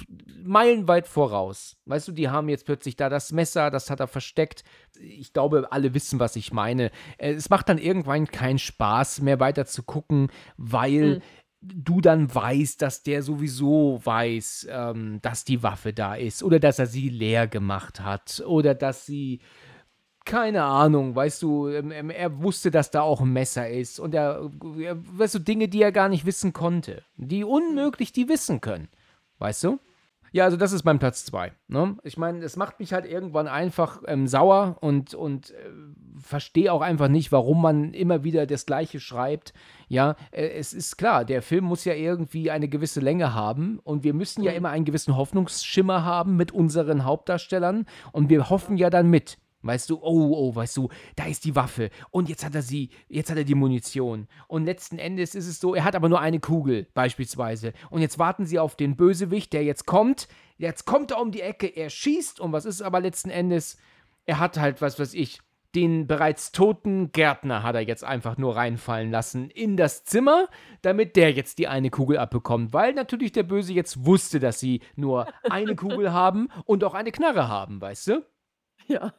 meilenweit voraus. Weißt du, die haben jetzt plötzlich da das Messer, das hat er versteckt. Ich glaube, alle wissen, was ich meine. Äh, es macht dann irgendwann keinen Spaß mehr weiter zu gucken, weil Mhm. Du dann weißt, dass der sowieso weiß, ähm, dass die Waffe da ist oder dass er sie leer gemacht hat oder dass sie keine Ahnung, weißt du, ähm, ähm, er wusste, dass da auch 'n Messer ist und er er weißt du, Dinge, die er gar nicht wissen konnte, die unmöglich die wissen können, weißt du? Ja, also das ist mein Platz 2. Ne? Ich meine, es macht mich halt irgendwann einfach ähm, sauer und, und äh, verstehe auch einfach nicht, warum man immer wieder das Gleiche schreibt. Ja, äh, es ist klar, der Film muss ja irgendwie eine gewisse Länge haben und wir müssen ja Mhm. immer einen gewissen Hoffnungsschimmer haben mit unseren Hauptdarstellern und wir hoffen ja dann mit. Weißt du, oh, oh, weißt du, da ist die Waffe und jetzt hat er sie, jetzt hat er die Munition. Und letzten Endes ist es so, er hat aber nur eine Kugel, beispielsweise. Und jetzt warten sie auf den Bösewicht, der jetzt kommt. Jetzt kommt er um die Ecke, er schießt und was ist aber letzten Endes? Er hat halt, was weiß ich, den bereits toten Gärtner hat er jetzt einfach nur reinfallen lassen in das Zimmer, damit der jetzt die eine Kugel abbekommt. Weil natürlich der Böse jetzt wusste, dass sie nur eine Kugel haben und auch eine Knarre haben, weißt du? Ja.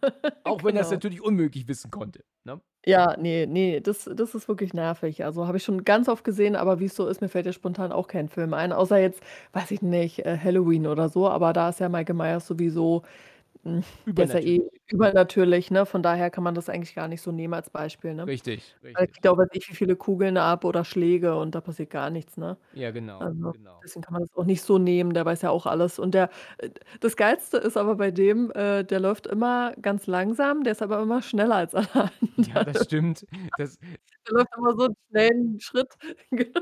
Auch wenn er es Genau. natürlich unmöglich wissen konnte. Ne? Ja, ne, ne, das das ist wirklich nervig. Also, habe ich schon ganz oft gesehen, aber wie's so ist, mir fällt jetzt spontan auch kein Film ein, außer jetzt, weiß ich nicht, äh, Halloween oder so, aber da ist ja Michael Myers sowieso hm, der ist ja eh Übernatürlich. übernatürlich, ne? Von daher kann man das eigentlich gar nicht so nehmen als Beispiel, ne? Richtig, Weil er richtig. kriegt auch weiß ich wie viele Kugeln ab oder Schläge und da passiert gar nichts, ne? Ja, genau, Also, genau. deswegen kann man das auch nicht so nehmen, der weiß ja auch alles. Und der äh, das Geilste ist aber bei dem, äh, der läuft immer ganz langsam, der ist aber immer schneller als alle Ja, anderen. das stimmt. Das Der läuft immer so 'n schnellen Schritt. Genau.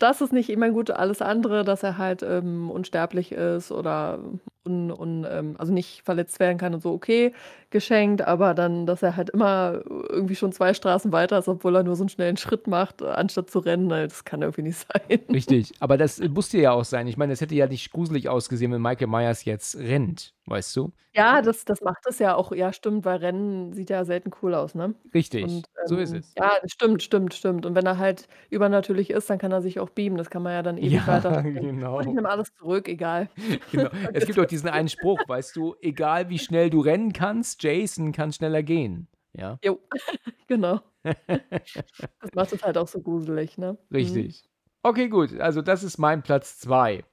Das ist nicht immer gut. Alles andere, dass er halt, ähm, unsterblich ist oder un un ähm, also, nicht verletzt werden kann und so, okay, geschenkt, aber dann, dass er halt immer irgendwie schon 2 Straßen weiter ist, obwohl er nur so 'n schnellen Schritt macht, anstatt zu rennen, ne, das kann irgendwie nicht sein. Richtig, aber das musste ja auch sein. Ich meine, es hätte ja nicht gruselig ausgesehen, wenn Michael Myers jetzt rennt, weißt du? Ja, das das macht es ja auch. Ja, stimmt, weil Rennen sieht ja selten cool aus, ne? Richtig, Und, so ist ähm, es. ja, stimmt, stimmt, stimmt. Und wenn er halt übernatürlich ist, dann kann er sich auch beamen. Das kann man ja dann ewig Ja, weiterspinnen. genau. Und ich nehme alles zurück, egal. Genau. Es gibt auch diesen einen Spruch, weißt du, egal wie schnell du rennen kannst, Jason kann schneller gehen. Ja, Jo, genau. Das macht es halt auch so gruselig, ne? Mhm. richtig. Okay, gut. Also das ist mein Platz 2.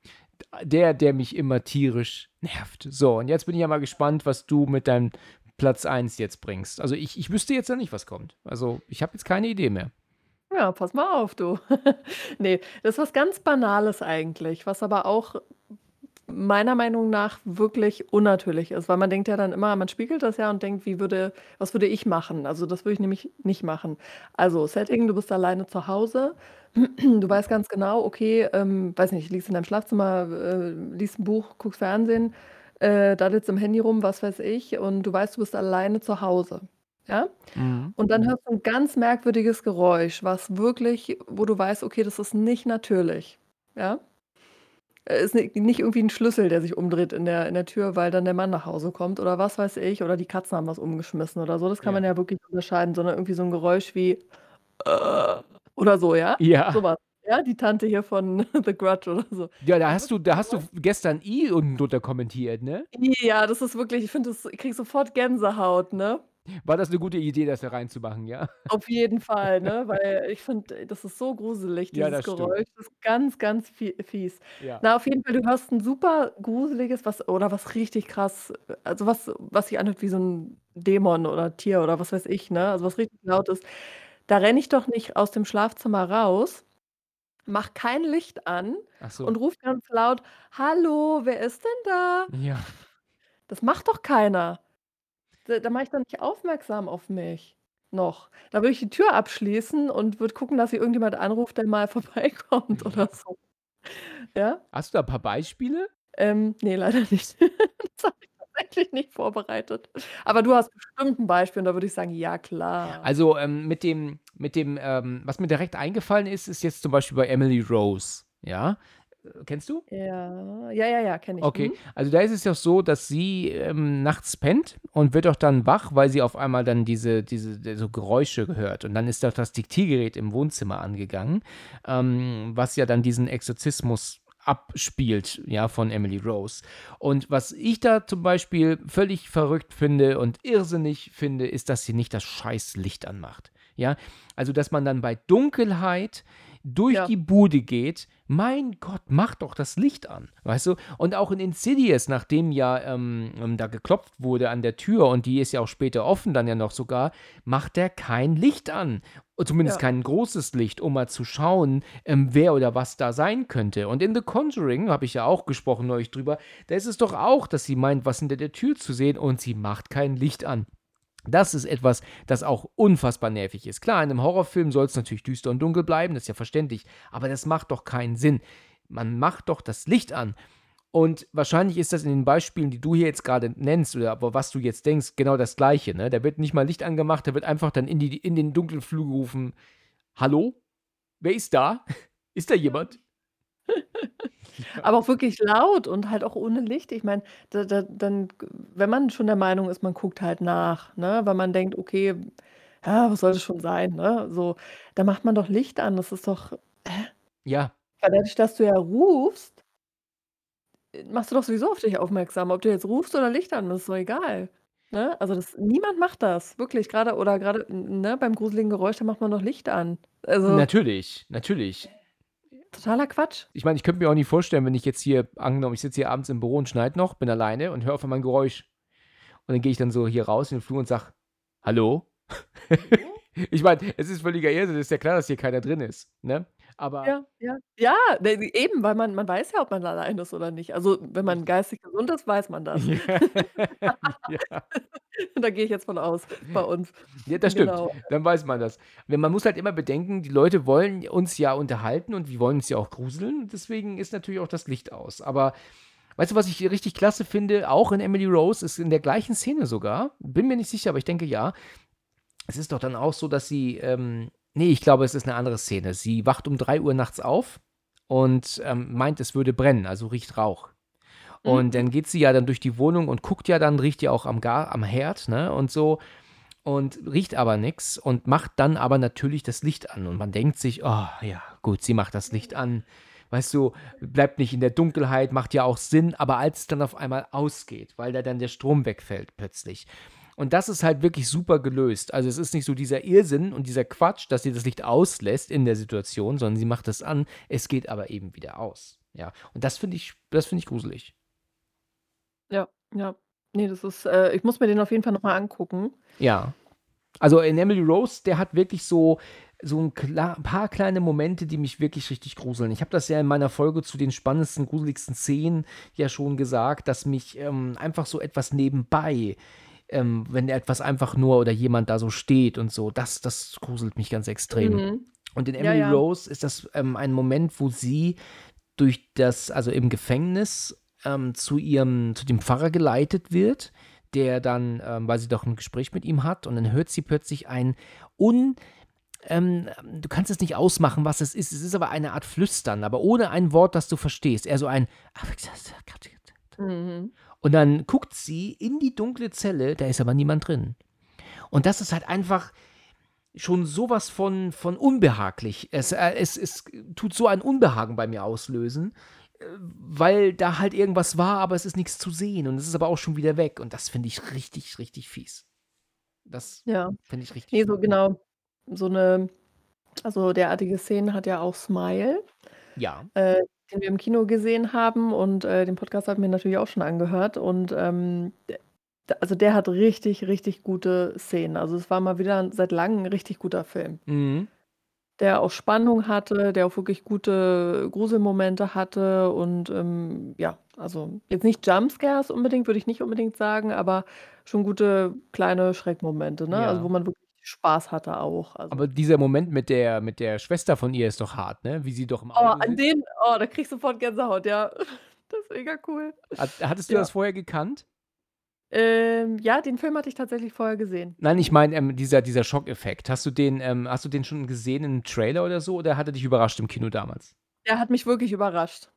Der, der mich immer tierisch nervt. So, und jetzt bin ich ja mal gespannt, was du mit deinem Platz 1 jetzt bringst. Also ich, ich wüsste jetzt ja nicht, was kommt. Also ich habe jetzt keine Idee mehr. Ja, pass mal auf, du. Ne, das ist was ganz Banales eigentlich, was aber auch meiner Meinung nach wirklich unnatürlich ist, weil man denkt ja dann immer man spiegelt das ja und denkt: „Wie würde was würde ich machen?“ Also, das würde ich nämlich nicht machen. Also, Setting, du bist alleine zu Hause. Du weißt ganz genau, okay, ähm, weiß nicht, liegst in deinem Schlafzimmer, äh, liest 'n Buch, guckst Fernsehen, äh, daddelst im Handy rum, was weiß ich, und du weißt, du bist alleine zu Hause, ja? Mhm. Und dann hörst du 'n ganz merkwürdiges Geräusch, was wirklich wo du weißt, okay, das ist nicht natürlich, ja? Äh, ist ni nicht irgendwie 'n Schlüssel, der sich umdreht in der in der Tür, weil dann der Mann nach Hause kommt oder was weiß ich, oder die Katzen haben was umgeschmissen oder so. Das kann man Ja. ja wirklich unterscheiden, sondern irgendwie so 'n Geräusch wie oder so, ja? Ja. So was, ja? Die Tante hier von The Grudge oder so. Ja, da hast du, da hast du gestern I unten drunter kommentiert, ne? Ja, das ist wirklich ich finde das ich kriege sofort Gänsehaut, ne? War das eine gute Idee, das da reinzumachen, ja? Auf jeden Fall, ne? Weil ich finde, das ist so gruselig, Ja, dieses das stimmt. Geräusch. Das ist ganz, ganz fies. Ja. Na, auf jeden Fall, du hörst 'n super gruseliges, was oder was richtig krass also, was was sich anhört wie so 'n Dämon oder Tier oder was weiß ich, ne? Also, was richtig laut ist. Da renne ich doch nicht aus dem Schlafzimmer raus, mache kein Licht an Ach so. und rufe ganz laut: „Hallo, wer ist denn da?“ Ja. Das macht doch keiner. Da da mache ich doch nicht aufmerksam auf mich noch. Da würde ich die Tür abschließen und würde gucken, dass ich irgendjemand anruft, der mal vorbeikommt oder so. Ja? Hast du da 'n paar Beispiele? Ähm, ne, leider nicht. Das habe ich tatsächlich nicht vorbereitet. Aber du hast bestimmt 'n Beispiel und da würde ich sagen: „Ja, klar.“ Also, ähm, mit dem mit dem, ähm was mir direkt eingefallen ist, ist jetzt zum Beispiel bei Emily Rose, ja? Kennst du? Ja, ja, ja, ja, kenne ich. Okay, Mhm. also da ist es ja so, dass sie, ähm, nachts pennt und wird auch dann wach, weil sie auf einmal dann diese diese so Geräusche hört. Und dann ist doch das Diktiergerät im Wohnzimmer angegangen, ähm, was ja dann diesen Exorzismus abspielt, ja, von Emily Rose. Und was ich da zum Beispiel völlig verrückt finde und irrsinnig finde, ist, dass sie nicht das scheiß Licht anmacht. Ja, also dass man dann bei Dunkelheit durch Ja. die Bude geht, mein Gott, mach doch das Licht an, weißt du? Und auch in Insidious, nachdem ja ähm, ähm, da geklopft wurde an der Tür und die ist ja auch später offen, dann ja noch sogar, macht er kein Licht an. Zumindest Ja. kein großes Licht, um mal zu schauen, ähm, wer oder was da sein könnte. Und in The Conjuring, habe ich ja auch gesprochen neulich drüber, da ist es doch auch, dass sie meint, was hinter der Tür zu sehen und sie macht kein Licht an. Das ist etwas, das auch unfassbar nervig ist. Klar, in einem Horrorfilm soll es natürlich düster und dunkel bleiben, das ist ja verständlich, aber das macht doch keinen Sinn. Man macht doch das Licht an. Und wahrscheinlich ist das in den Beispielen, die du hier jetzt gerade nennst, oder aber was du jetzt denkst, genau das Gleiche. Ne? Da wird nicht mal Licht angemacht, da wird einfach dann in, die, in den dunklen Flur gerufen: Hallo? Wer ist da? Ist da jemand? Aber auch wirklich laut und halt auch ohne Licht. Ich meine, da da dann wenn man schon der Meinung ist, man guckt halt nach, ne, weil man denkt: „Okay, ja, was soll das schon sein“, ne? So, da macht man doch Licht an. Das ist doch Ja, weil dadurch, dass du ja rufst, äh, machst du doch sowieso auf dich aufmerksam. Ob du jetzt rufst oder Licht an, das ist doch egal, ne? Also, das niemand macht das, wirklich. Grade oder grade, n ne, beim gruseligen Geräusch, da macht man doch Licht an. Also, natürlich, natürlich. Totaler Quatsch. Ich meine, ich könnte mir auch nicht vorstellen, wenn ich jetzt hier, angenommen, ich sitze hier abends im Büro und schneide noch, bin alleine und höre auf einmal ein Geräusch. Und dann gehe ich dann so hier raus in den Flur und sage, hallo? ich meine, es ist völliger Irrsinn, es ist ja klar, dass hier keiner drin ist, ne? Aber Ja, ja. Ja, ne, eben, weil man man weiß ja, ob man allein ist oder nicht. Also, wenn man geistig gesund ist, weiß man das. ja. Da gehe ich jetzt von aus, bei uns. Ja, das stimmt. Genau. Dann weiß man das. Wenn man muss halt immer bedenken, die Leute wollen uns ja unterhalten und wir wollen uns ja auch gruseln. Deswegen ist natürlich auch das Licht aus. Aber weißt du, was ich richtig klasse finde, auch in Emily Rose, ist in der gleichen Szene sogar. Bin mir nicht sicher, aber ich denke ja. Es ist doch dann auch so, dass sie, ähm, nee, ich glaube, es ist eine andere Szene. Sie wacht um 3 Uhr nachts auf und ähm, meint, es würde brennen, also riecht Rauch. Und Mhm. dann geht sie ja dann durch die Wohnung und guckt ja dann, riecht ja auch am, Gar, am Herd, ne? Und so. Und riecht aber nichts und macht dann aber natürlich das Licht an. Und man denkt sich, oh ja, gut, sie macht das Licht an. Weißt du, bleibt nicht in der Dunkelheit, macht ja auch Sinn, aber als es dann auf einmal ausgeht, weil da dann der Strom wegfällt plötzlich. Und das ist halt wirklich super gelöst. Also es ist nicht so dieser Irrsinn und dieser Quatsch, dass sie das Licht auslässt in der Situation, sondern sie macht es an, es geht aber eben wieder aus. Ja, und das finde ich, das finde ich gruselig. Ja, ja. Ne, das ist äh, ich muss mir den auf jeden Fall noch mal angucken. Ja. Also in Emily Rose, der hat wirklich so, so ein kla paar kleine Momente, die mich wirklich richtig gruseln. Ich habe das ja in meiner Folge zu den spannendsten, gruseligsten Szenen ja schon gesagt, dass mich ähm, einfach so etwas nebenbei, ähm, wenn etwas einfach nur oder jemand da so steht und so, das, das gruselt mich ganz extrem. Mhm. Und in Ja, Emily ja. Rose ist das ähm, ein Moment, wo sie durch das, also im Gefängnis, ähm, zu ihrem, zu dem Pfarrer geleitet wird, der dann, ähm, weil sie doch ein Gespräch mit ihm hat, und dann hört sie plötzlich ein un, ähm, du kannst es nicht ausmachen, was es ist. Es ist aber eine Art Flüstern, aber ohne ein Wort, das du verstehst. Eher so ein Mhm. Und dann guckt sie in die dunkle Zelle, da ist aber niemand drin. Und das ist halt einfach schon sowas von, von unbehaglich. Es, äh, es, es tut so ein Unbehagen bei mir auslösen, äh, weil da halt irgendwas war, aber es ist nichts zu sehen und es ist aber auch schon wieder weg. Und das finde ich richtig, richtig fies. Das Ja. finde ich richtig Ne, so genau. So 'ne also derartige Szenen hat ja auch Smile, Ja. äh, den wir im Kino gesehen haben und, äh, den Podcast habe ich mir natürlich auch schon angehört und, ähm, d also der hat richtig, richtig gute Szenen. Also es war mal wieder seit Langem 'n richtig guter Film. Mhm. Der auch Spannung hatte, der auch wirklich gute Gruselmomente hatte und, ähm, ja, also jetzt nicht Jumpscares unbedingt, würde ich nicht unbedingt sagen, aber schon gute kleine Schreckmomente, ne? Also wo Ja. man wirklich Spaß hatte auch, also Aber dieser Moment mit der, mit der Schwester von ihr ist doch hart, ne? Wie sie doch im Oh, Auto an sitzt. den oh, da kriege ich sofort Gänsehaut, ja. Das ist mega cool. Hat, hattest du Ja. das vorher gekannt? Ähm, ja, den Film hatte ich tatsächlich vorher gesehen. Nein, ich meine, ähm, dieser, dieser Schockeffekt. Hast du den, ähm, hast du den schon gesehen in einem Trailer oder so oder hat er dich überrascht im Kino damals? Der hat mich wirklich überrascht.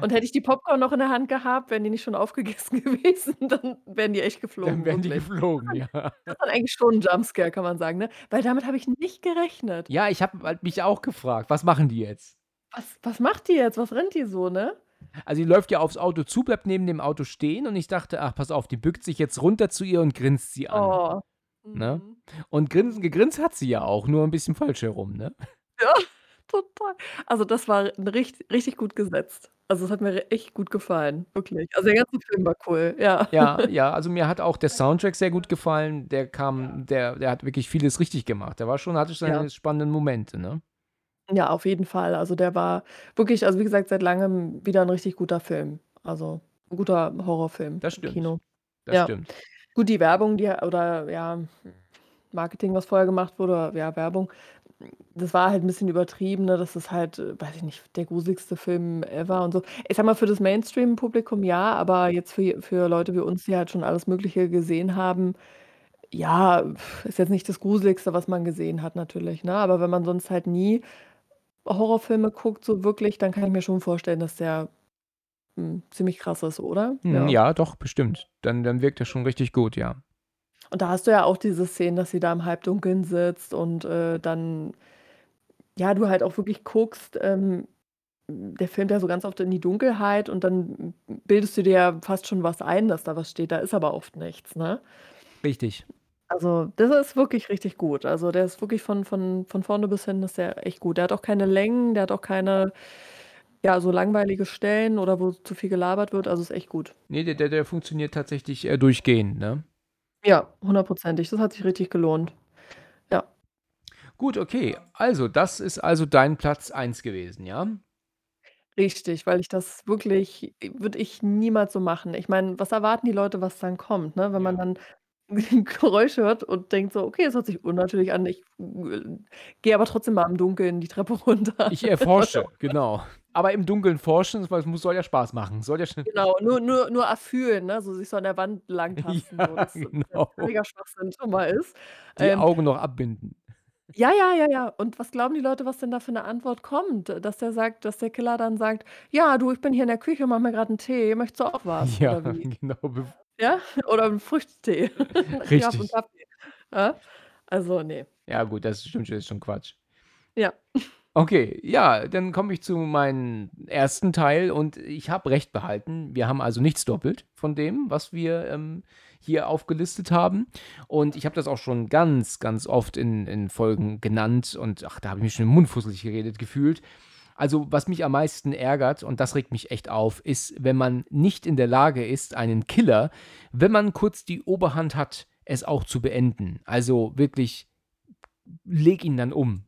Und hätte ich die Popcorn noch in der Hand gehabt, wären die nicht schon aufgegessen gewesen, dann wären die echt geflogen, Dann wären die wirklich. geflogen, ja. Das war eigentlich schon 'n Jumpscare, kann man sagen, ne? Weil damit habe ich nicht gerechnet. Ja, ich habe halt mich auch gefragt, was machen die jetzt? Was was macht die jetzt? Was rennt die so, ne? Also, die läuft ja aufs Auto zu, bleibt neben dem Auto stehen und ich dachte: „Ach, pass auf, die bückt sich jetzt runter zu ihr und grinst sie an“, Oh. ne? Mhm. Und grinsen gegrinst hat sie ja auch, nur 'n bisschen falsch herum, ne? Ja, Total. Also, das war 'n richt richtig gut gesetzt. Also, es hat mir echt gut gefallen, wirklich. Also, der ganze Film war cool, ja. Ja, ja, also, mir hat auch der Soundtrack sehr gut gefallen. Der kam der der hat wirklich vieles richtig gemacht. Der war schon hatte Ja. seine spannenden Momente, ne? Ja, auf jeden Fall. Also, der war wirklich also, wie gesagt, seit Langem wieder 'n richtig guter Film. Also, 'n guter Horrorfilm Das im stimmt. Kino. Das Ja. stimmt. Gut, die Werbung, die oder ja, Marketing, was vorher gemacht wurde ja, Werbung, das war halt 'n bisschen übertrieben, ne? Das ist halt, äh, weiß ich nicht, der gruseligste Film ever und so. Ich sage mal, für das Mainstream-Publikum ja, aber jetzt für für Leute wie uns, die halt schon alles Mögliche gesehen haben, ja, ist jetzt nicht das Gruseligste, was man gesehen hat natürlich, ne? Aber wenn man sonst halt nie Horrorfilme guckt, so wirklich, dann kann ich mir schon vorstellen, dass der, hm, ziemlich krass ist, oder? Mhm, Ja. ja, doch, bestimmt. Dann dann wirkt er schon richtig gut, ja. Und da hast du ja auch diese Szenen, dass sie da im Halbdunkeln sitzt und, äh, dann ja, du halt auch wirklich guckst, ähm, der filmt ja so ganz oft in die Dunkelheit und dann bildest du dir ja fast schon was ein, dass da was steht, da ist aber oft nichts, ne? Richtig. Also, das ist wirklich richtig gut. Also, der ist wirklich von von von vorne bis hin ist der echt gut. Der hat auch keine Längen, der hat auch keine, ja, so langweilige Stellen oder wo zu viel gelabert wird, also, ist echt gut. Ne, der der der funktioniert tatsächlich, äh, durchgehend, ne? Ja, hundertprozentig. Das hat sich richtig gelohnt. Ja. Gut, okay. Also, das ist also dein Platz 1 gewesen, ja? Richtig, weil ich das wirklich würde ich niemals so machen. Ich meine, was erwarten die Leute, was dann kommt, ne? Wenn man Ja. dann 'n Geräusch hört und denkt so: „Okay, das hört sich unnatürlich an. Ich, äh, gehe aber trotzdem mal im Dunkeln die Treppe runter.“ Ich erforsche, genau. Aber im Dunkeln forschen, weil es muss soll ja Spaß machen. Soll ja schon Genau, nur nur nur erfühlen, ne? So sich so an der Wand langtasten, so, Ja, das ja genau. völliger Schwachsinn schon mal ist. Die Ähm Augen noch abbinden. Ja, ja, ja, ja. Und was glauben die Leute, was denn da für 'ne Antwort kommt? Dass der sagt dass der Killer dann sagt: „Ja, du, ich bin hier in der Küche, mache mir grad 'n Tee. Möchtest du auch was?“ Ja, Oder genau, Ja? Oder 'n Früchtetee. „Ich habe 'n Richtig. Kaffee.“ Ja? Also, ne. Ja gut, das stimmt schon, ist schon Quatsch. Ja. Okay, ja, dann komme ich zu meinen 1. Teil und ich habe recht behalten. Wir haben also nichts doppelt von dem, was wir, ähm, hier aufgelistet haben. Und ich habe das auch schon ganz, ganz oft in in Folgen genannt und ach, da habe ich mich schon im Mund fusselig geredet gefühlt. Also, was mich am meisten ärgert, und das regt mich echt auf, ist, wenn man nicht in der Lage ist, einen Killer, wenn man kurz die Oberhand hat, es auch zu beenden. Also, wirklich, leg ihn dann um.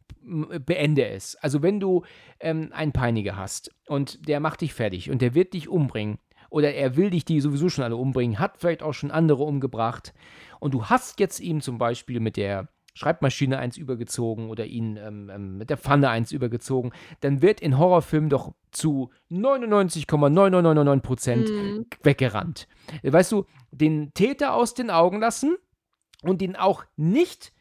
Beende es. Also, wenn du, ähm, einen Peiniger hast und der macht dich fertig und der wird dich umbringen oder er will dich die sowieso schon alle umbringen, hat vielleicht auch schon andere umgebracht und du hast jetzt ihm zum Beispiel mit der Schreibmaschine eins übergezogen oder ihn, ähm, ähm, mit der Pfanne eins übergezogen, dann wird in Horrorfilmen doch zu 99,9999 % Mhm. weggerannt. Weißt du, den Täter aus den Augen lassen und den auch nicht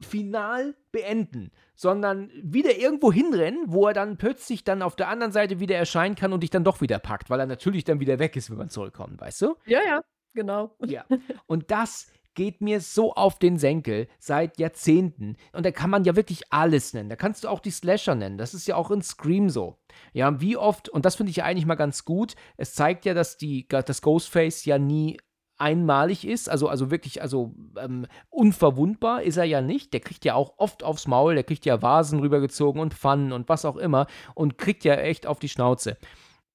final beenden, sondern wieder irgendwo hinrennen, wo er dann plötzlich dann auf der anderen Seite wieder erscheinen kann und dich dann doch wieder packt, weil er natürlich dann wieder weg ist, wenn man zurückkommt, weißt du? Ja, ja, genau. Ja. Und das geht mir so auf den Senkel seit Jahrzehnten. Und da kann man ja wirklich alles nennen. Da kannst du auch die Slasher nennen. Das ist ja auch in Scream so. Ja, wie oft, und das finde ich ja eigentlich mal ganz gut, es zeigt ja, dass die dass Ghostface ja nie einmalig ist, also also wirklich also, ähm, unverwundbar ist er ja nicht. Der kriegt ja auch oft aufs Maul, der kriegt ja Vasen rübergezogen und Pfannen und was auch immer und kriegt ja echt auf die Schnauze.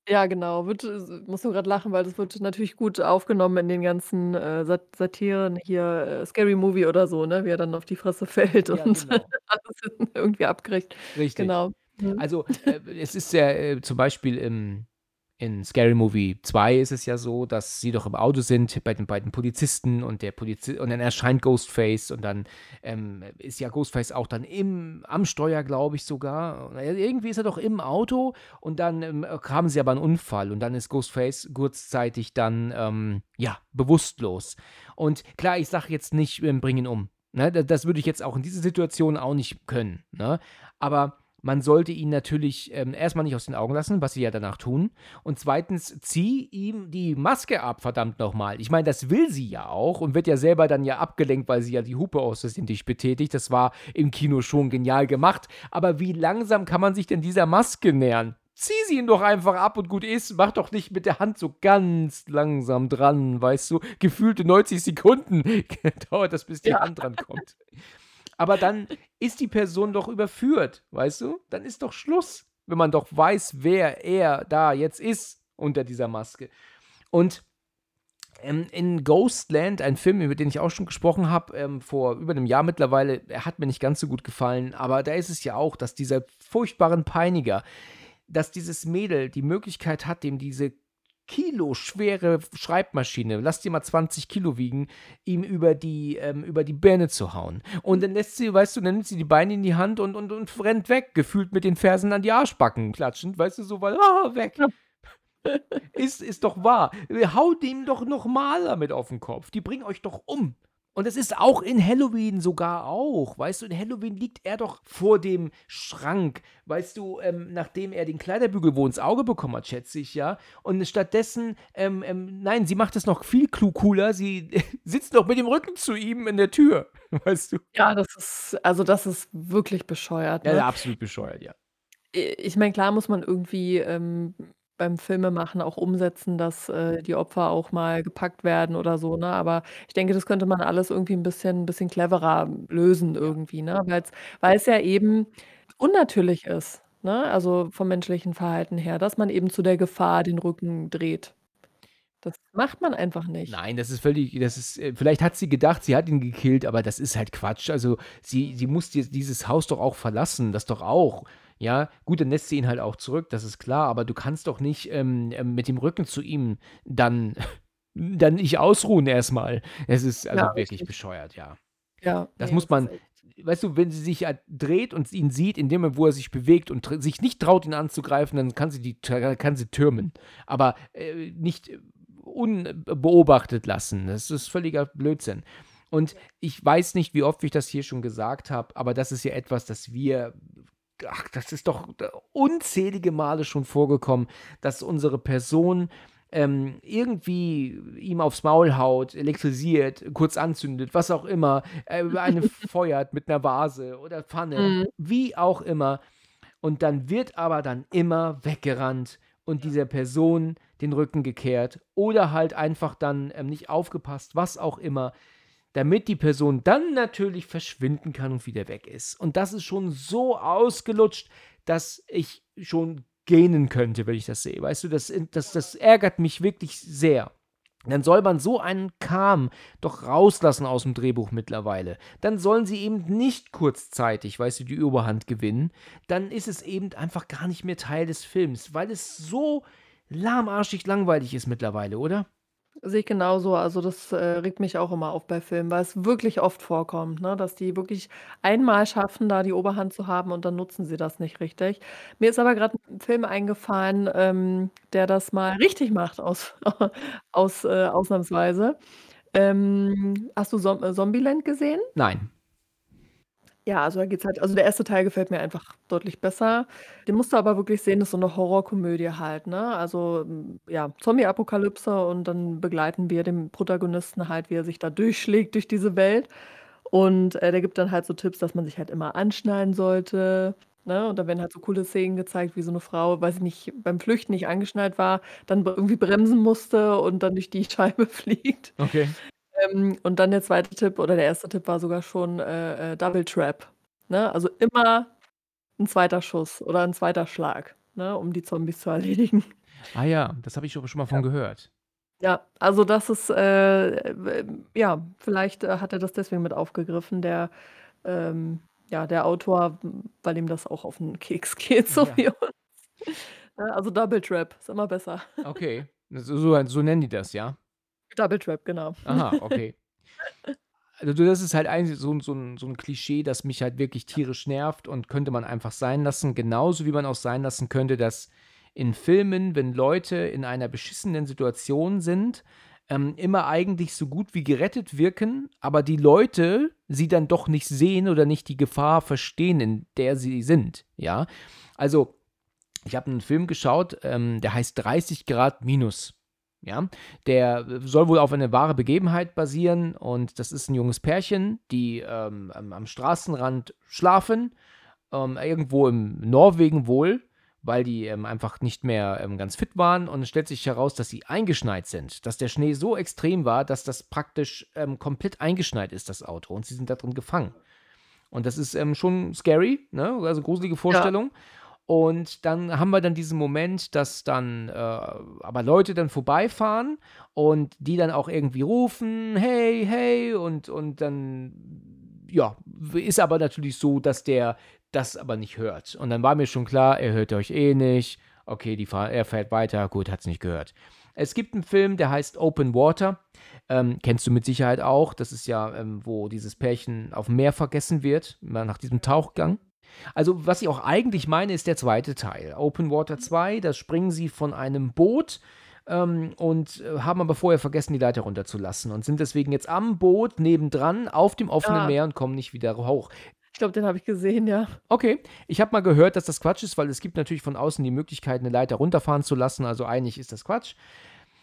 Ja, genau. Wird äh, muss nur grad lachen, weil das wird natürlich gut aufgenommen in den ganzen, äh, Sat Satiren hier, äh, Scary Movie oder so, ne, wie er dann auf die Fresse fällt Ja, und genau. alles irgendwie abkriegt. Richtig. Genau. Mhm. Also, äh, es ist ja, äh, zum Beispiel im in Scary Movie 2 ist es ja so, dass sie doch im Auto sind bei den beiden Polizisten und der Polizi und dann erscheint Ghostface und dann, ähm, ist ja Ghostface auch dann im am Steuer, glaube ich sogar. Irgendwie ist er doch im Auto und dann, ähm, haben sie aber 'n Unfall und dann ist Ghostface kurzzeitig dann, ähm, ja, bewusstlos. Und klar, ich sage jetzt nicht, ähm, bring ihn um, ne? Da das würde ich jetzt auch in dieser Situation auch nicht können, ne? Aber man sollte ihn natürlich, ähm, erst mal nicht aus den Augen lassen, was sie ja danach tun. Und 2. zieh ihm die Maske ab, verdammt noch mal. Ich meine, das will sie ja auch und wird ja selber dann ja abgelenkt, weil sie ja die Hupe aus nicht betätigt. Das war im Kino schon genial gemacht. Aber wie langsam kann man sich denn dieser Maske nähern? Zieh sie ihn doch einfach ab und gut ist. Mach doch nicht mit der Hand so ganz langsam dran, weißt du? Gefühlte 90 Sekunden dauert das, bis die Ja. Hand dran kommt. Aber dann ist die Person doch überführt, weißt du? Dann ist doch Schluss, wenn man doch weiß, wer er da jetzt ist unter dieser Maske. Und ähm, in Ghostland, ein Film, über den ich auch schon gesprochen habe, ähm, vor über einem Jahr mittlerweile, er hat mir nicht ganz so gut gefallen, aber da ist es ja auch, dass dieser furchtbaren Peiniger, dass dieses Mädel die Möglichkeit hat, dem diese kiloschwere Schreibmaschine, lass die mal 20 Kilo wiegen, ihm über die, ähm, über die Birne zu hauen. Und dann lässt sie, weißt du, dann nimmt sie die Beine in die Hand und, und, und rennt weg, gefühlt mit den Fersen an die Arschbacken klatschend, weißt du, so, weil, ah, weg. ist, ist doch wahr. Haut ihm doch noch mal damit auf den Kopf. Die bringen euch doch um. Und es ist auch in Halloween sogar auch. Weißt du, in Halloween liegt er doch vor dem Schrank. Weißt du, ähm, nachdem er den Kleiderbügel wo ins Auge bekommen hat, schätze ich, ja. Und stattdessen, ähm, ähm, nein, sie macht es noch viel cooler. Sie sitzt noch mit dem Rücken zu ihm in der Tür. Weißt du? Ja, das ist, also das ist wirklich bescheuert. Ne? ja absolut bescheuert, ja. Ich meine, klar muss man irgendwie ähm, beim Filmemachen auch umsetzen, dass äh, die Opfer auch mal gepackt werden oder so, ne? Aber ich denke, das könnte man alles irgendwie ein bisschen, bisschen cleverer lösen irgendwie, ne? Weil's, weil es ja eben unnatürlich ist, ne? Also vom menschlichen Verhalten her, dass man eben zu der Gefahr den Rücken dreht. Das macht man einfach nicht. Nein, das ist völlig, das ist, äh, vielleicht hat sie gedacht, sie hat ihn gekillt, aber das ist halt Quatsch. Also sie, sie muss die, dieses Haus doch auch verlassen, das doch auch. Ja, gut, dann lässt sie ihn halt auch zurück, das ist klar, aber du kannst doch nicht ähm, ähm, mit dem Rücken zu ihm dann, dann nicht ausruhen erstmal. Es ist also Ja, wirklich bescheuert, ja. Ja, Das ne, muss man, weißt du, wenn sie sich halt dreht und ihn sieht, in dem Moment, wo er sich bewegt und sich nicht traut, ihn anzugreifen, dann kann sie die kann sie türmen. Aber äh, nicht unbeobachtet lassen. Das ist völliger Blödsinn. Und ich weiß nicht, wie oft ich das hier schon gesagt habe, aber das ist ja etwas, das wir. Ach, das ist doch unzählige Male schon vorgekommen, dass unsere Person ähm, irgendwie ihm aufs Maul haut, elektrisiert, kurz anzündet, was auch immer, äh, eine feuert mit einer Vase oder Pfanne, Mhm. wie auch immer. Und dann wird aber dann immer weggerannt und dieser Person den Rücken gekehrt oder halt einfach dann ähm, nicht aufgepasst, was auch immer, damit die Person dann natürlich verschwinden kann und wieder weg ist. Und das ist schon so ausgelutscht, dass ich schon gähnen könnte, wenn ich das sehe. Weißt du, das, das, das ärgert mich wirklich sehr. Dann soll man so einen Kram doch rauslassen aus dem Drehbuch mittlerweile. Dann sollen sie eben nicht kurzzeitig, weißt du, die Überhand gewinnen. Dann ist es eben einfach gar nicht mehr Teil des Films, weil es so lahmarschig langweilig ist mittlerweile, oder? Sehe ich genauso. Also das äh, regt mich auch immer auf bei Filmen, weil es wirklich oft vorkommt, ne, dass die wirklich einmal schaffen, da die Oberhand zu haben und dann nutzen sie das nicht richtig. Mir ist aber gerade ein Film eingefallen, ähm, der das mal richtig macht, aus, aus äh, ausnahmsweise. Ähm, hast du Zom äh, Zombieland gesehen? Nein. Ja, also da geht's halt also der erste Teil gefällt mir einfach deutlich besser. Den musst du aber wirklich sehen, das ist so eine Horrorkomödie halt, ne? Also, hm, ja, Zombie-Apokalypse und dann begleiten wir den Protagonisten halt, wie er sich da durchschlägt durch diese Welt. Und, äh, der gibt dann halt so Tipps, dass man sich halt immer anschnallen sollte, ne? Und da werden halt so coole Szenen gezeigt, wie so eine Frau, weiß ich nicht, beim Flüchten nicht angeschnallt war, dann irgendwie bremsen musste und dann durch die Scheibe fliegt. Okay. Ähm, und dann der zweite Tipp oder der erste Tipp war sogar schon, äh, äh, Double Trap, ne? Also immer ein zweiter Schuss oder ein zweiter Schlag, ne, um die Zombies zu erledigen. Ah ja, das habe ich schon mal von gehört. Ja, also das ist, äh, w ja, vielleicht, äh, hat er das deswegen mit aufgegriffen, der, ähm ja, der Autor, weil ihm das auch auf 'n Keks geht, so Ja. wie uns. Ne, also Double Trap ist immer besser. Okay. So so nennen die das, ja? Double Trap, genau. Aha, okay. Also, das ist halt eigentlich so so 'n so 'n Klischee, das mich halt wirklich tierisch nervt und könnte man einfach sein lassen. Genauso wie man auch sein lassen könnte, dass in Filmen, wenn Leute in einer beschissenen Situation sind, ähm, immer eigentlich so gut wie gerettet wirken, aber die Leute sie dann doch nicht sehen oder nicht die Gefahr verstehen, in der sie sind, ja? Also, ich habe 'n Film geschaut, ähm, der heißt „30 Grad minus“, ja? Der soll wohl auf eine wahre Begebenheit basieren und das ist 'n junges Pärchen, die, ähm, am am Straßenrand schlafen, ähm, irgendwo im Norwegen wohl, weil die, ähm, einfach nicht mehr, ähm, ganz fit waren und es stellt sich heraus, dass sie eingeschneit sind, dass der Schnee so extrem war, dass das praktisch, ähm, komplett eingeschneit ist, das Auto und sie sind da drin gefangen. Und das ist ähm, schon scary, ne? also gruselige Vorstellung. Ja. Und dann haben wir dann diesen Moment, dass dann äh, aber Leute dann vorbeifahren und die dann auch irgendwie rufen, hey, hey, und, und dann, ja, ist aber natürlich so, dass der das aber nicht hört. Und dann war mir schon klar, er hört euch eh nicht. Okay, die er fährt weiter, gut, hat es nicht gehört. Es gibt einen Film, der heißt Open Water. Ähm, kennst du mit Sicherheit auch. Das ist ja, ähm, wo dieses Pärchen auf dem Meer vergessen wird, nach diesem Tauchgang. Also, was ich auch eigentlich meine, ist der zweite Teil. Open Water 2, da springen sie von einem Boot ähm, und äh, haben aber vorher vergessen, die Leiter runterzulassen und sind deswegen jetzt am Boot nebendran auf dem offenen ja. Meer und kommen nicht wieder hoch. Ich glaube, den habe ich gesehen, ja. Okay, ich habe mal gehört, dass das Quatsch ist, weil es gibt natürlich von außen die Möglichkeit, eine Leiter runterfahren zu lassen. Also eigentlich ist das Quatsch.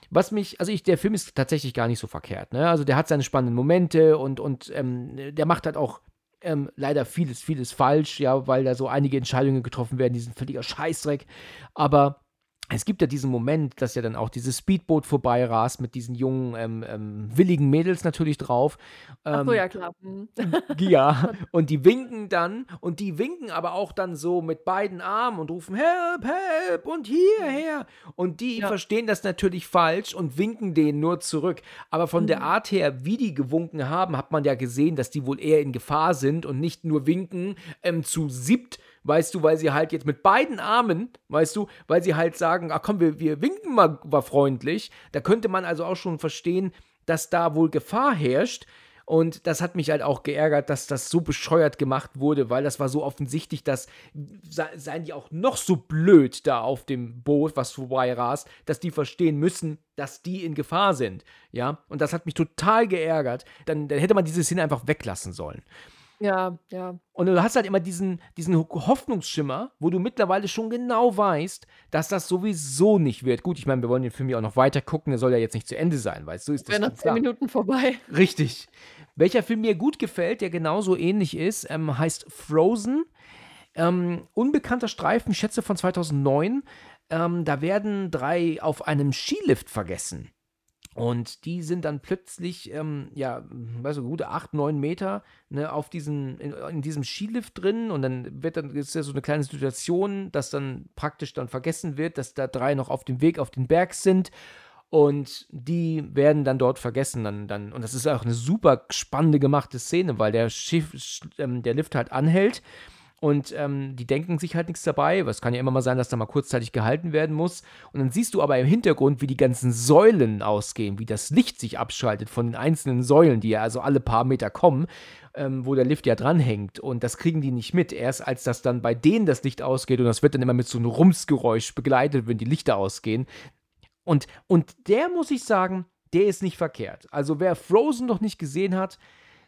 Was mich, also ich, der Film ist tatsächlich gar nicht so verkehrt. Ne? Also der hat seine spannenden Momente und, und ähm, der macht halt auch ähm, leider vieles, vieles falsch, ja, weil da so einige Entscheidungen getroffen werden, die sind völliger Scheißdreck. Aber es gibt ja diesen Moment, dass ja dann auch dieses Speedboot vorbeirast mit diesen jungen, ähm, ähm, willigen Mädels natürlich drauf. Ähm, Ach so, ähm, ja, klar. Mhm. Ja, und die winken dann und die winken aber auch dann so mit beiden Armen und rufen Help, Help und hierher. Und die ja. verstehen das natürlich falsch und winken denen nur zurück. Aber von mhm. der Art her, wie die gewunken haben, hat man ja gesehen, dass die wohl eher in Gefahr sind und nicht nur winken ähm, zu siebt weißt du, weil sie halt jetzt mit beiden Armen, weißt du, weil sie halt sagen, ach komm, wir, wir winken mal, mal freundlich. Da könnte man also auch schon verstehen, dass da wohl Gefahr herrscht. Und das hat mich halt auch geärgert, dass das so bescheuert gemacht wurde, weil das war so offensichtlich, dass seien die auch noch so blöd da auf dem Boot, was vorbei rast, dass die verstehen müssen, dass die in Gefahr sind. Ja, und das hat mich total geärgert. Dann, dann hätte man diese Szene einfach weglassen sollen. Ja, ja. Und du hast halt immer diesen, diesen Hoffnungsschimmer, wo du mittlerweile schon genau weißt, dass das sowieso nicht wird. Gut, ich meine, wir wollen den Film ja auch noch weiter gucken, der soll ja jetzt nicht zu Ende sein, weißt du, ist das Wäre noch zehn Minuten vorbei. Richtig. Welcher Film mir gut gefällt, der genauso ähnlich ist, ähm, heißt Frozen. Ähm, unbekannter Streifen, schätze von 2009. Ähm, da werden drei auf einem Skilift vergessen. Und die sind dann plötzlich, ähm, ja, weißt du, gute acht, neun Meter ne, auf diesen, in, in, diesem Skilift drin. Und dann wird dann, ist ja so eine kleine Situation, dass dann praktisch dann vergessen wird, dass da drei noch auf dem Weg auf den Berg sind. Und die werden dann dort vergessen. Dann, dann, und das ist auch eine super spannende gemachte Szene, weil der Schiff, ähm, der Lift halt anhält und ähm, die denken sich halt nichts dabei. Es kann ja immer mal sein, dass da mal kurzzeitig gehalten werden muss. Und dann siehst du aber im Hintergrund, wie die ganzen Säulen ausgehen, wie das Licht sich abschaltet von den einzelnen Säulen, die ja also alle paar Meter kommen, ähm, wo der Lift ja dranhängt. Und das kriegen die nicht mit. Erst als das dann bei denen das Licht ausgeht und das wird dann immer mit so einem Rumsgeräusch begleitet, wenn die Lichter ausgehen. Und, und der muss ich sagen, der ist nicht verkehrt. Also wer Frozen noch nicht gesehen hat,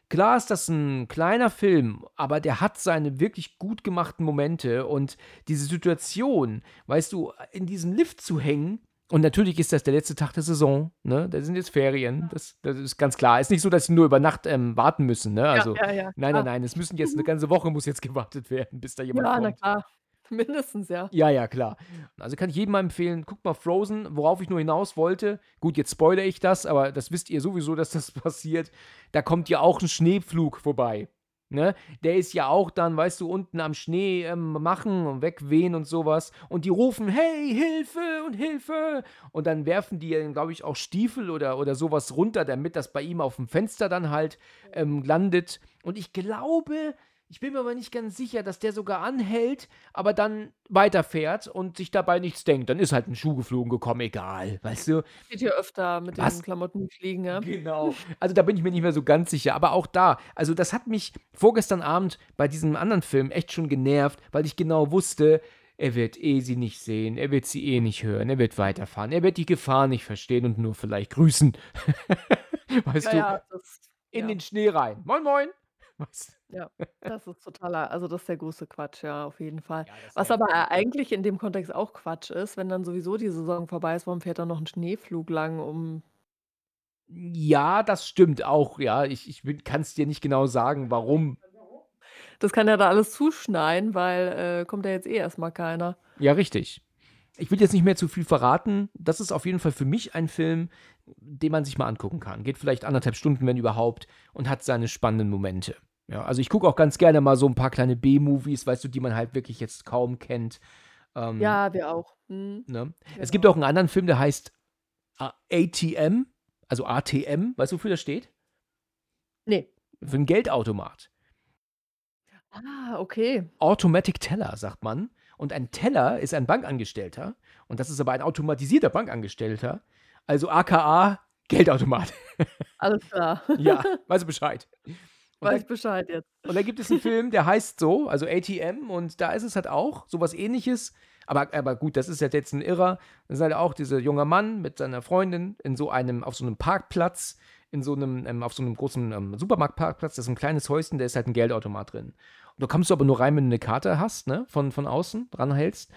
Klar ist das ein kleiner Film, aber der hat seine wirklich gut gemachten Momente und diese Situation, weißt du, in diesem Lift zu hängen, und natürlich ist das der letzte Tag der Saison, ne? Da sind jetzt Ferien, das, das ist ganz klar. Ist nicht so, dass sie nur über Nacht ähm, warten müssen, ne? Also, ja, ja, ja. nein, nein, nein, es müssen jetzt eine ganze Woche muss jetzt gewartet werden, bis da jemand ja, kommt. Ja, na klar. Mindestens, ja. Ja, ja, klar. Also kann ich jedem mal empfehlen, guckt mal Frozen, worauf ich nur hinaus wollte. Gut, jetzt spoilere ich das, aber das wisst ihr sowieso, dass das passiert. Da kommt ja auch ein Schneepflug vorbei. Ne? Der ist ja auch dann, weißt du, unten am Schnee ähm, machen und wegwehen und sowas. Und die rufen, hey, Hilfe und Hilfe. Und dann werfen die, glaube ich, auch Stiefel oder, oder sowas runter, damit das bei ihm auf dem Fenster dann halt ähm, landet. Und ich glaube, ich bin mir aber nicht ganz sicher, dass der sogar anhält, aber dann weiterfährt und sich dabei nichts denkt. Dann ist halt ein Schuh geflogen gekommen, egal, weißt du? Geht hier öfter mit Was? den Klamotten fliegen, ja. Genau. Also da bin ich mir nicht mehr so ganz sicher. Aber auch da, also das hat mich vorgestern Abend bei diesem anderen Film echt schon genervt, weil ich genau wusste, er wird eh sie nicht sehen, er wird sie eh nicht hören, er wird weiterfahren, er wird die Gefahr nicht verstehen und nur vielleicht grüßen. weißt ja, du? Ja, das, in ja. den Schnee rein. Moin, moin. Was? Ja, das ist totaler also, das ist der große Quatsch, ja, auf jeden Fall. Ja, Was aber äh, eigentlich in dem Kontext auch Quatsch ist, wenn dann sowieso die Saison vorbei ist, warum fährt da noch ein Schneeflug lang, um Ja, das stimmt auch, ja. Ich ich kann es dir nicht genau sagen, warum. Das kann ja da alles zuschneien, weil, äh, kommt ja jetzt eh erstmal keiner. Ja, richtig. Ich will jetzt nicht mehr zu viel verraten. Das ist auf jeden Fall für mich ein Film, den man sich mal angucken kann. Geht vielleicht anderthalb Stunden, wenn überhaupt, und hat seine spannenden Momente. Ja, also ich gucke auch ganz gerne mal so ein paar kleine B-Movies, weißt du, die man halt wirklich jetzt kaum kennt. Ähm, Ja, wir auch. Mhm, ne? Es genau. gibt auch einen anderen Film, der heißt A- ATM, also ATM, weißt du, wofür das steht? Ne. Für einen Geldautomat. Ah, okay. Automatic Teller, sagt man. Und ein Teller ist ein Bankangestellter. Und das ist aber ein automatisierter Bankangestellter. Also aka Geldautomat. Alles klar. ja, weißt du Bescheid. Und Weiß da, Bescheid jetzt. und da gibt es einen Film, der heißt so, also ATM. Und da ist es halt auch sowas ähnliches. Aber, aber gut, das ist halt jetzt ein Irrer. Das ist halt auch dieser junge Mann mit seiner Freundin in so einem, auf so einem Parkplatz, in so einem, ähm, auf so einem großen ähm, Supermarktparkplatz. Das ist ein kleines Häuschen, da ist halt ein Geldautomat drin. Und da kommst du aber nur rein, wenn du eine Karte hast, ne, von, von außen, dranhältst.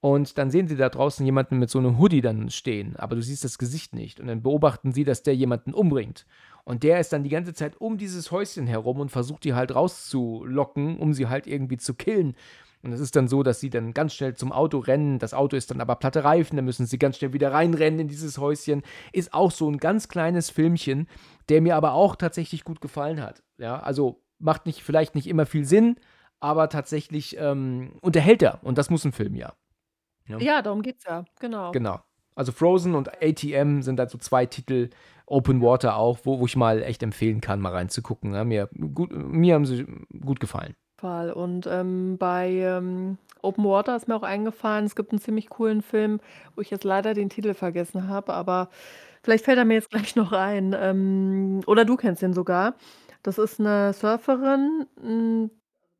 Und dann sehen sie da draußen jemanden mit so einem Hoodie dann stehen, aber du siehst das Gesicht nicht. Und dann beobachten sie, dass der jemanden umbringt. Und der ist dann die ganze Zeit um dieses Häuschen herum und versucht die halt rauszulocken, um sie halt irgendwie zu killen. Und es ist dann so, dass sie dann ganz schnell zum Auto rennen. Das Auto ist dann aber platte Reifen, dann müssen sie ganz schnell wieder reinrennen in dieses Häuschen. Ist auch so ein ganz kleines Filmchen, der mir aber auch tatsächlich gut gefallen hat. Ja, also macht nicht, vielleicht nicht immer viel Sinn, aber tatsächlich ähm, unterhält er. Und das muss ein Film ja. Ja. Ja, darum geht's ja. Genau. Genau. Also Frozen und ATM sind halt so zwei Titel, Open Water auch, wo, wo ich mal echt empfehlen kann, mal reinzugucken. Ja, mir, gut, mir haben sie gut gefallen. Fall. Und ähm, bei ähm, Open Water ist mir auch eingefallen, es gibt einen ziemlich coolen Film, wo ich jetzt leider den Titel vergessen habe, aber vielleicht fällt er mir jetzt gleich noch ein. Ähm, oder du kennst den sogar. Das ist eine Surferin. m,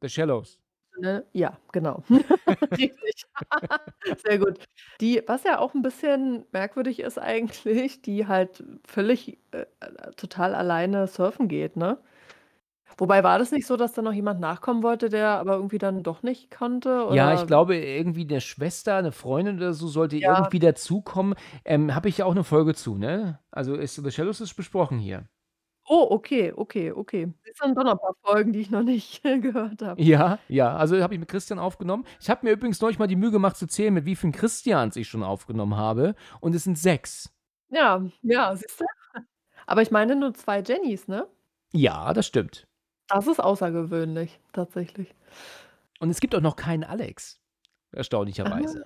The Shallows. Ne? Ja, genau. Richtig. Sehr gut. Die, was ja auch ein bisschen merkwürdig ist eigentlich, die halt völlig äh, äh, total alleine surfen geht, ne? Wobei war das nicht so, dass da noch jemand nachkommen wollte, der aber irgendwie dann doch nicht konnte? Ja, ich Oder? glaube, irgendwie eine Schwester, eine Freundin oder so sollte Ja. irgendwie dazukommen. Ähm, Habe ich ja auch eine Folge zu, ne? Also ist The Shallows ist besprochen hier. Oh, okay, okay, okay. Es sind doch noch ein paar Folgen, die ich noch nicht gehört habe. Ja, ja, also habe ich mit Christian aufgenommen. Ich habe mir übrigens neulich mal die Mühe gemacht zu zählen, mit wie vielen Christians ich schon aufgenommen habe. Und es sind sechs. Ja, ja, siehst du? Aber ich meine nur zwei Jennys, ne? Ja, das stimmt. Das ist außergewöhnlich, tatsächlich. Und es gibt auch noch keinen Alex. Erstaunlicherweise.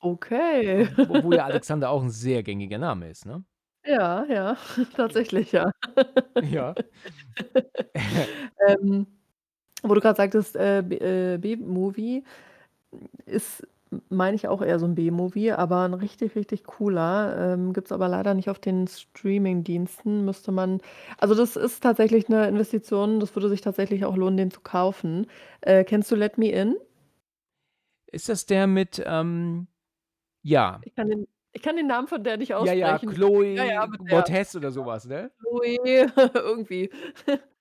Okay. Wo, wo ja Alexander auch ein sehr gängiger Name ist, ne? Ja, ja, tatsächlich, ja. Ja. Ähm, wo du gerade sagtest, äh, B äh, B-Movie ist, meine ich, auch eher so ein B-Movie, aber ein richtig, richtig cooler. Ähm, Gibt es aber leider nicht auf den Streaming-Diensten. Müsste man also, das ist tatsächlich eine Investition, das würde sich tatsächlich auch lohnen, den zu kaufen. Äh, kennst du Let Me In? Ist das der mit, ähm, ja. Ich kann den ich kann den Namen von der nicht Ja, aussprechen. ja, Chloe Ja, ja, mit der Moretz oder sowas, ne? Chloe irgendwie.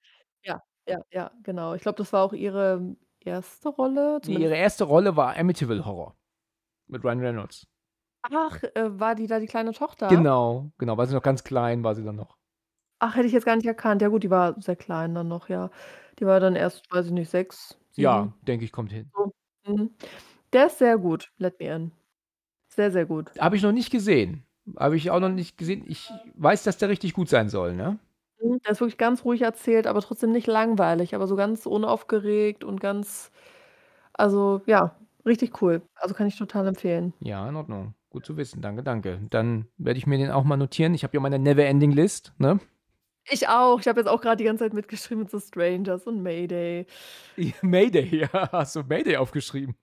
Ja, ja, ja, genau. Ich glaube, das war auch ihre erste Rolle, Nee, zumindest ihre erste Rolle war Amityville Horror. Mit Ryan Reynolds. Ach, äh, war die da die kleine Tochter? Genau, genau. War sie noch ganz klein, war sie dann noch. Ach, hätte ich jetzt gar nicht erkannt. Ja gut, die war sehr klein dann noch, ja. Die war dann erst, weiß ich nicht, 6, 7. Ja, denke ich, kommt hin. So. Mhm. Der ist sehr gut, Let Me In. Sehr, sehr gut. Habe ich noch nicht gesehen. Habe ich auch noch nicht gesehen. Ich weiß, dass der richtig gut sein soll, ne? Mhm, der ist wirklich ganz ruhig erzählt, aber trotzdem nicht langweilig, aber so ganz unaufgeregt und ganz also, ja, richtig cool. Also, kann ich total empfehlen. Ja, in Ordnung. Gut zu wissen. Danke, danke. Dann werde ich mir den auch mal notieren. Ich habe ja meine Never-Ending List, ne? Ich auch. Ich habe jetzt auch gerade die ganze Zeit mitgeschrieben mit The Strangers und Mayday. Mayday, ja. Hast du Mayday aufgeschrieben?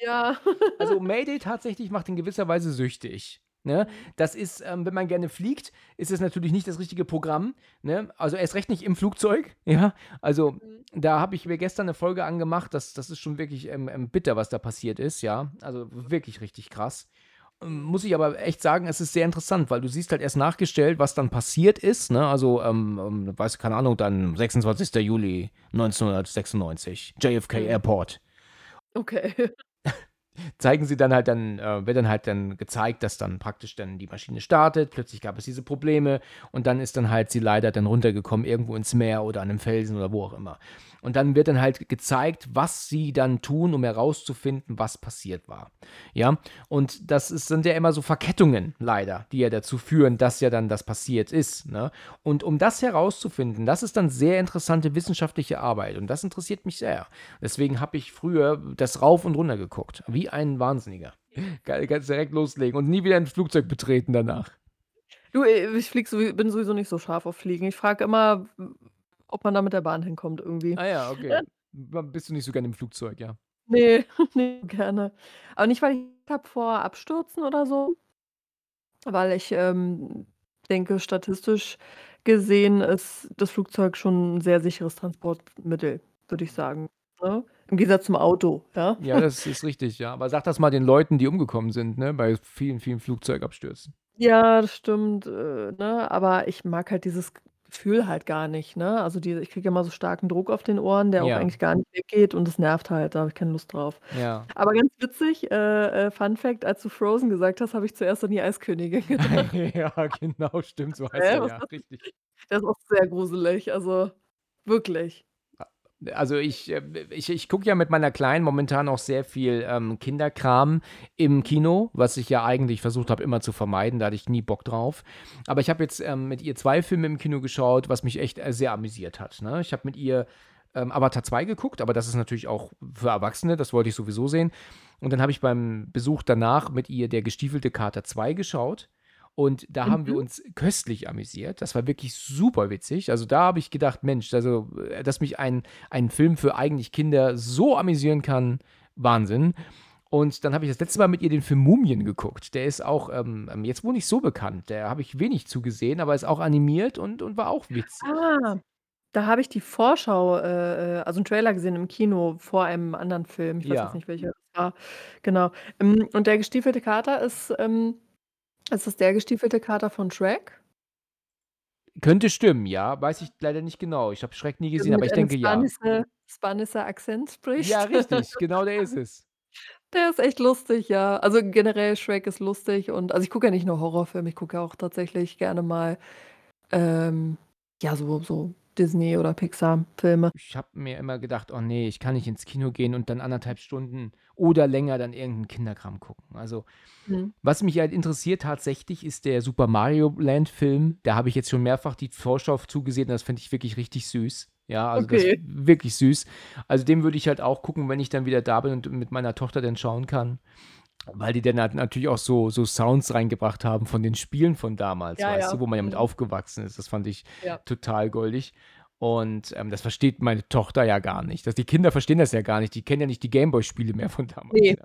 Ja. Also Mayday tatsächlich macht in gewisser Weise süchtig. Ne? Das ist, ähm, wenn man gerne fliegt, ist es natürlich nicht das richtige Programm. Ne? Also erst recht nicht im Flugzeug. Ja, also Mhm. da habe ich mir gestern eine Folge angemacht. Das, das ist schon wirklich ähm, ähm, bitter, was da passiert ist. Ja, also wirklich richtig krass. Ähm, Muss ich aber echt sagen, es ist sehr interessant, weil du siehst halt erst nachgestellt, was dann passiert ist. Ne? Also, ähm, ähm, weiß keine Ahnung, dann 26. Juli 1996, JFK Mhm. Airport Okay. zeigen sie dann halt dann, äh, wird dann halt dann gezeigt, dass dann praktisch dann die Maschine startet, plötzlich gab es diese Probleme und dann ist dann halt sie leider dann runtergekommen irgendwo ins Meer oder an einem Felsen oder wo auch immer. Und dann wird dann halt gezeigt, was sie dann tun, um herauszufinden, was passiert war. Ja, und das ist, sind ja immer so Verkettungen leider, die ja dazu führen, dass ja dann das passiert ist. Ne? Und um das herauszufinden, das ist dann sehr interessante wissenschaftliche Arbeit und das interessiert mich sehr. Deswegen habe ich früher das rauf und runter geguckt, wie ein Wahnsinniger. Kannst direkt loslegen und nie wieder ein Flugzeug betreten danach. Du, äh, ich flieg bin sowieso nicht so scharf auf Fliegen. Ich frage immer, ob man da mit der Bahn hinkommt irgendwie. Ah ja, okay. Bist du nicht so gerne im Flugzeug, ja? Nee, nee, gerne. Aber nicht, weil ich habe vor Abstürzen oder so, weil ich ähm, denke, statistisch gesehen ist das Flugzeug schon ein sehr sicheres Transportmittel, würde ich sagen. Ne? Im Gegensatz zum Auto, ja. Ja, das ist richtig, ja. Aber sag das mal den Leuten, die umgekommen sind, ne, bei vielen, vielen Flugzeugabstürzen. Ja, das stimmt, äh, ne? Aber ich mag halt dieses Gefühl halt gar nicht, ne? Also, diese ich kriege immer so starken Druck auf den Ohren, der auch Ja, eigentlich gar nicht weggeht und das nervt halt, da habe ich keine Lust drauf. ja. Aber ganz witzig, äh, äh, Fun Fact, als du Frozen gesagt hast, habe ich zuerst an die Eiskönigin gedacht. Ja, genau, stimmt, so heißt Hä, er, was ja, ist richtig. das ist auch sehr gruselig, also wirklich. Also ich, äh, ich, ich gucke ja mit meiner Kleinen momentan auch sehr viel ähm, Kinderkram im Kino, was ich ja eigentlich versucht habe immer zu vermeiden, da hatte ich nie Bock drauf. Aber ich habe jetzt ähm, mit ihr zwei Filme im Kino geschaut, was mich echt äh, sehr amüsiert hat. Ne? Ich habe mit ihr ähm, Avatar 2 geguckt, aber das ist natürlich auch für Erwachsene, das wollte ich sowieso sehen. Und dann habe ich beim Besuch danach mit ihr der gestiefelte Kater 2 geschaut. Und da haben wir Mhm. uns köstlich amüsiert. Das war wirklich super witzig. Also da habe ich gedacht, Mensch, also, äh, dass mich ein, ein Film für eigentlich Kinder so amüsieren kann, Wahnsinn. Und dann habe ich das letzte Mal mit ihr den Film Mumien geguckt. Der ist auch ähm, ähm, jetzt wohl nicht so bekannt. Der habe ich wenig zugesehen, aber ist auch animiert und, und war auch witzig. Ah, da habe ich die Vorschau, äh, äh, also 'n Trailer gesehen im Kino vor einem anderen Film. Ich weiß jetzt Ja, nicht, welcher das war. Genau. Ähm, und der gestiefelte Kater ist, ähm ist das der gestiefelte Kater von Shrek? könnte stimmen, ja. Weiß ich leider nicht genau. Ich habe Schreck nie Der gesehen, aber mit ich einem denke ja. Spanische Spanischer Akzent Ja, spricht? richtig, genau der ist es. Der ist echt lustig, ja. Also, generell Shrek ist lustig und also, ich gucke ja nicht nur Horrorfilme, ich gucke ja auch tatsächlich gerne mal, ähm, ja, so so Disney oder Pixar-Filme. Ich habe mir immer gedacht: „Oh nee, ich kann nicht ins Kino gehen und dann anderthalb Stunden oder länger dann irgend Kinderkram gucken.“ Also, Mhm. was mich halt interessiert tatsächlich, ist der Super Mario Land-Film. Da habe ich jetzt schon mehrfach die Vorschau zugesehen, das finde ich wirklich richtig süß. Ja, also das Okay. wirklich süß. Also, den würde ich halt auch gucken, wenn ich dann wieder da bin und mit meiner Tochter dann schauen kann, weil die dann halt natürlich auch so so Sounds reingebracht haben von den Spielen von damals, Ja, weißt ja. du, wo man ja mit Mhm. aufgewachsen ist. Das fand ich Ja. total goldig. Und, ähm, das versteht meine Tochter ja gar nicht. Das die Kinder verstehen das ja gar nicht. Die kennen ja nicht die Gameboy-Spiele mehr von damals, Ne, ja.